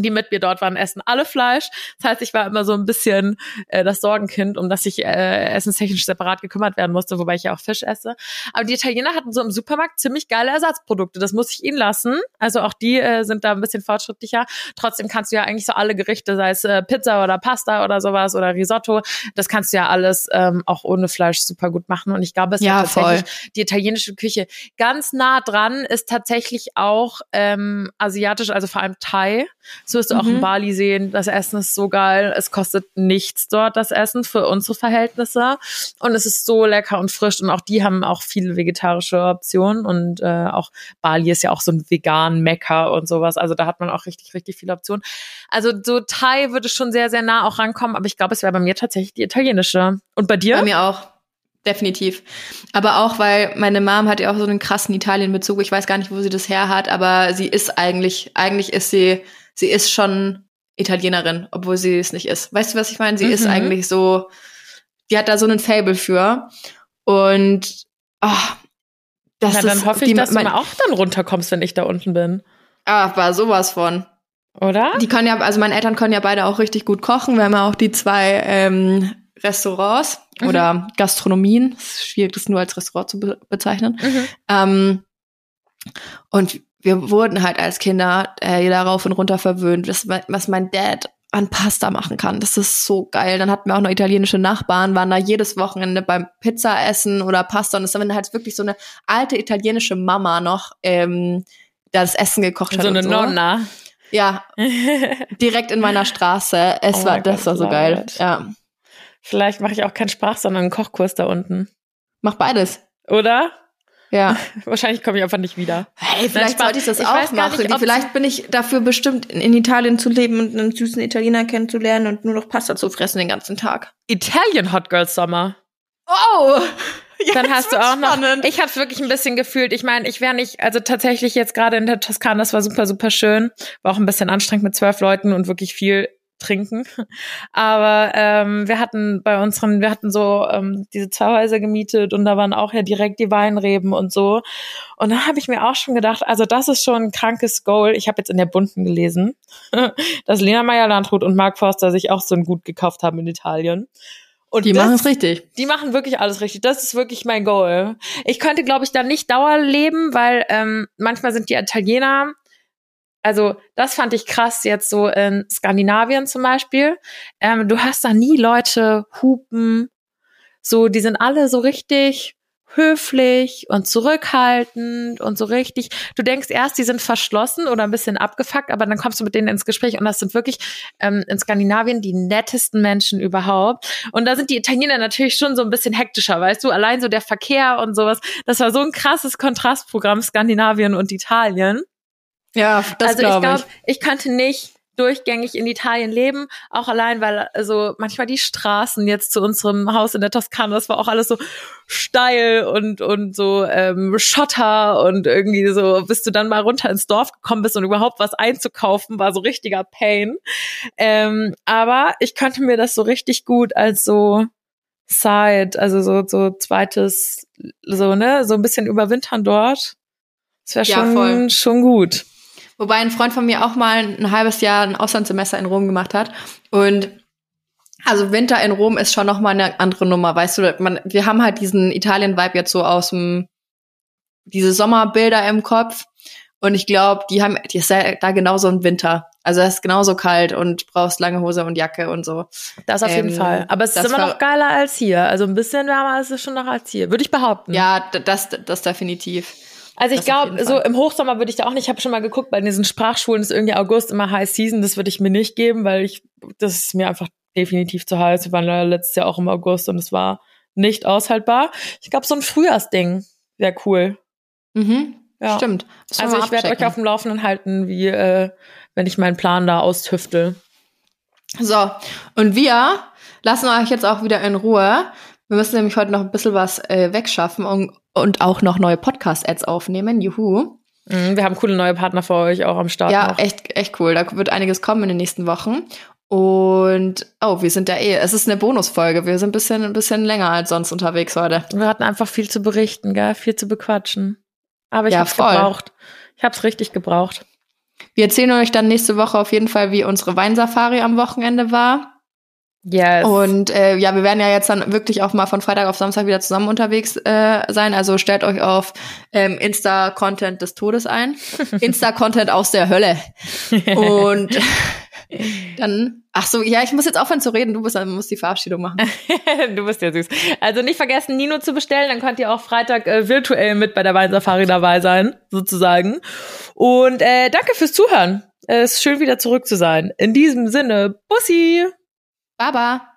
die mit mir dort waren, essen alle Fleisch. Das heißt, ich war immer so ein bisschen äh, das Sorgenkind, um das ich äh, essenstechnisch separat gekümmert werden musste, wobei ich ja auch Fisch esse. Aber die Italiener hatten so im Supermarkt ziemlich geile Ersatzprodukte. Das muss ich ihnen lassen. Also auch die äh, sind da ein bisschen fortschrittlicher. Trotzdem kannst du ja eigentlich so alle Gerichte, sei es äh, Pizza oder Pasta oder sowas oder Risotto, das kannst du ja alles ähm, auch ohne Fleisch super gut machen. Und ich glaube, es Ja, ist tatsächlich voll. die italienische Küche ganz nah dran ist tatsächlich auch ähm, asiatisch, also vor allem Thai. Das wirst du auch in Mhm. Bali sehen. Das Essen ist so geil. Es kostet nichts dort, das Essen, für unsere Verhältnisse. Und es ist so lecker und frisch. Und auch die haben auch viele vegetarische Optionen. Und äh, auch Bali ist ja auch so ein vegan Mecker und sowas. Also da hat man auch richtig, richtig viele Optionen. Also so Thai würde schon sehr, sehr nah auch rankommen. Aber ich glaube, es wäre bei mir tatsächlich die italienische. Und bei dir? Bei mir auch. Definitiv. Aber auch, weil meine Mom hat ja auch so einen krassen Italien-Bezug. Ich weiß gar nicht, wo sie das her hat, aber sie ist eigentlich, eigentlich ist sie, sie ist schon Italienerin, obwohl sie es nicht ist. Weißt du, was ich meine? Sie ist Mhm. eigentlich so, die hat da so einen Fable für. Und, ah, das Na, ist, dann hoffe ich, dass du mal auch dann runterkommst, wenn ich da unten bin. ah, war sowas von. Oder? Die können ja, also meine Eltern können ja beide auch richtig gut kochen. Wir haben ja auch die zwei ähm, Restaurants Mhm. oder Gastronomien. Es ist schwierig, das nur als Restaurant zu be bezeichnen. Mhm. Ähm, und wir wurden halt als Kinder äh, darauf und runter verwöhnt, was, was mein Dad an Pasta machen kann. Das ist so geil. Dann hatten wir auch noch italienische Nachbarn, waren da jedes Wochenende beim Pizza essen oder Pasta. Und es dann halt wirklich so eine alte italienische Mama noch ähm, da das Essen gekocht hat. so eine so. Nonna. Ja, direkt in meiner Straße. Es Oh war, das Gott, war so love geil. Ja, Vielleicht mache ich auch keinen Sprach, sondern einen Kochkurs da unten. mach beides. Oder? Ja. Wahrscheinlich komme ich einfach nicht wieder. Hey, vielleicht sollte ich das Ich auch machen. nicht, vielleicht bin ich dafür bestimmt, in, Italien zu leben und einen süßen Italiener kennenzulernen und nur noch Pasta zu fressen den ganzen Tag. Italian Hot Girl Summer. Oh! Dann hast du auch noch. spannend. Ich habe es wirklich ein bisschen gefühlt. Ich meine, ich wäre nicht, also tatsächlich jetzt gerade in der Toskana, das war super, super schön. War auch ein bisschen anstrengend mit zwölf Leuten und wirklich viel trinken. Aber ähm, wir hatten bei unseren, wir hatten so ähm, diese zwei Häuser gemietet und da waren auch ja direkt die Weinreben und so. Und dann habe ich mir auch schon gedacht, also das ist schon ein krankes Goal. Ich habe jetzt in der Bunten gelesen, dass Lena Meyer-Landrut und Mark Forster sich auch so ein Gut gekauft haben in Italien. Und Die machen es richtig. die machen wirklich alles richtig. Das ist wirklich mein Goal. Ich könnte, glaube ich, da nicht Dauer leben, weil ähm, manchmal sind die Italiener, also das fand ich krass jetzt so in Skandinavien zum Beispiel. Ähm, du hast da nie Leute hupen, so die sind alle so richtig höflich und zurückhaltend und so richtig. Du denkst erst, die sind verschlossen oder ein bisschen abgefuckt, aber dann kommst du mit denen ins Gespräch und das sind wirklich ähm, in Skandinavien die nettesten Menschen überhaupt. Und da sind die Italiener natürlich schon so ein bisschen hektischer, weißt du, allein so der Verkehr und sowas. Das war so ein krasses Kontrastprogramm Skandinavien und Italien. Ja, das also ich glaube glaube, ich. ich könnte nicht durchgängig in Italien leben, auch allein, weil also manchmal die Straßen jetzt zu unserem Haus in der Toskana, das war auch alles so steil und und so ähm, Schotter und irgendwie so, bis du dann mal runter ins Dorf gekommen bist und überhaupt was einzukaufen, war so richtiger Pain. Ähm, aber ich könnte mir das so richtig gut als so Side, also so so zweites, so ne, so ein bisschen überwintern dort. Das wäre Ja, schon voll. schon gut. Wobei ein Freund von mir auch mal ein halbes Jahr ein Auslandssemester in Rom gemacht hat. Und also Winter in Rom ist schon noch mal eine andere Nummer, weißt du? Man, wir haben halt diesen Italien-Vibe jetzt so aus dem diese Sommerbilder im Kopf. Und ich glaube, die haben, die ist ja da genauso im Winter. Also es ist genauso kalt und brauchst lange Hose und Jacke und so. Das auf jeden Ähm, Fall. Aber es ist immer noch geiler als hier. Also ein bisschen wärmer ist es schon noch als hier. Würde ich behaupten. Ja, das, das definitiv. Also ich glaube, so im Hochsommer würde ich da auch nicht, ich habe schon mal geguckt, bei diesen Sprachschulen ist irgendwie August immer High Season, das würde ich mir nicht geben, weil ich, das ist mir einfach definitiv zu heiß. Wir waren letztes Jahr auch im August und es war nicht aushaltbar. Ich glaube, so ein Frühjahrsding wäre cool. Mhm. Ja. Stimmt. Also ich werde euch auf dem Laufenden halten, wie äh, wenn ich meinen Plan da austüftel. So, und wir lassen euch jetzt auch wieder in Ruhe. Wir müssen nämlich heute noch ein bisschen was äh, wegschaffen und, und auch noch neue Podcast-Ads aufnehmen. Juhu. Mhm, wir haben coole neue Partner für euch auch am Start. Ja, noch. echt, echt cool. Da wird einiges kommen in den nächsten Wochen. Und oh, wir sind da eh. Es ist eine Bonusfolge. Wir sind ein bisschen, ein bisschen länger als sonst unterwegs heute. Wir hatten einfach viel zu berichten, gell? viel zu bequatschen. Aber ich Ja, hab's voll. gebraucht. Ich hab's richtig gebraucht. Wir erzählen euch dann nächste Woche auf jeden Fall, wie unsere Weinsafari am Wochenende war. Yes. Und äh, ja, wir werden ja jetzt dann wirklich auch mal von Freitag auf Samstag wieder zusammen unterwegs äh, sein. Also stellt euch auf ähm, Insta-Content des Todes ein. Insta-Content aus der Hölle. Und dann, ach so, ja, ich muss jetzt aufhören zu reden. Du musst, musst die Verabschiedung machen. du bist ja süß. Also nicht vergessen, Nino zu bestellen. Dann könnt ihr auch Freitag äh, virtuell mit bei der Weinsafari dabei sein, sozusagen. Und äh, danke fürs Zuhören. Es ist schön, wieder zurück zu sein. In diesem Sinne, Bussi! Baba.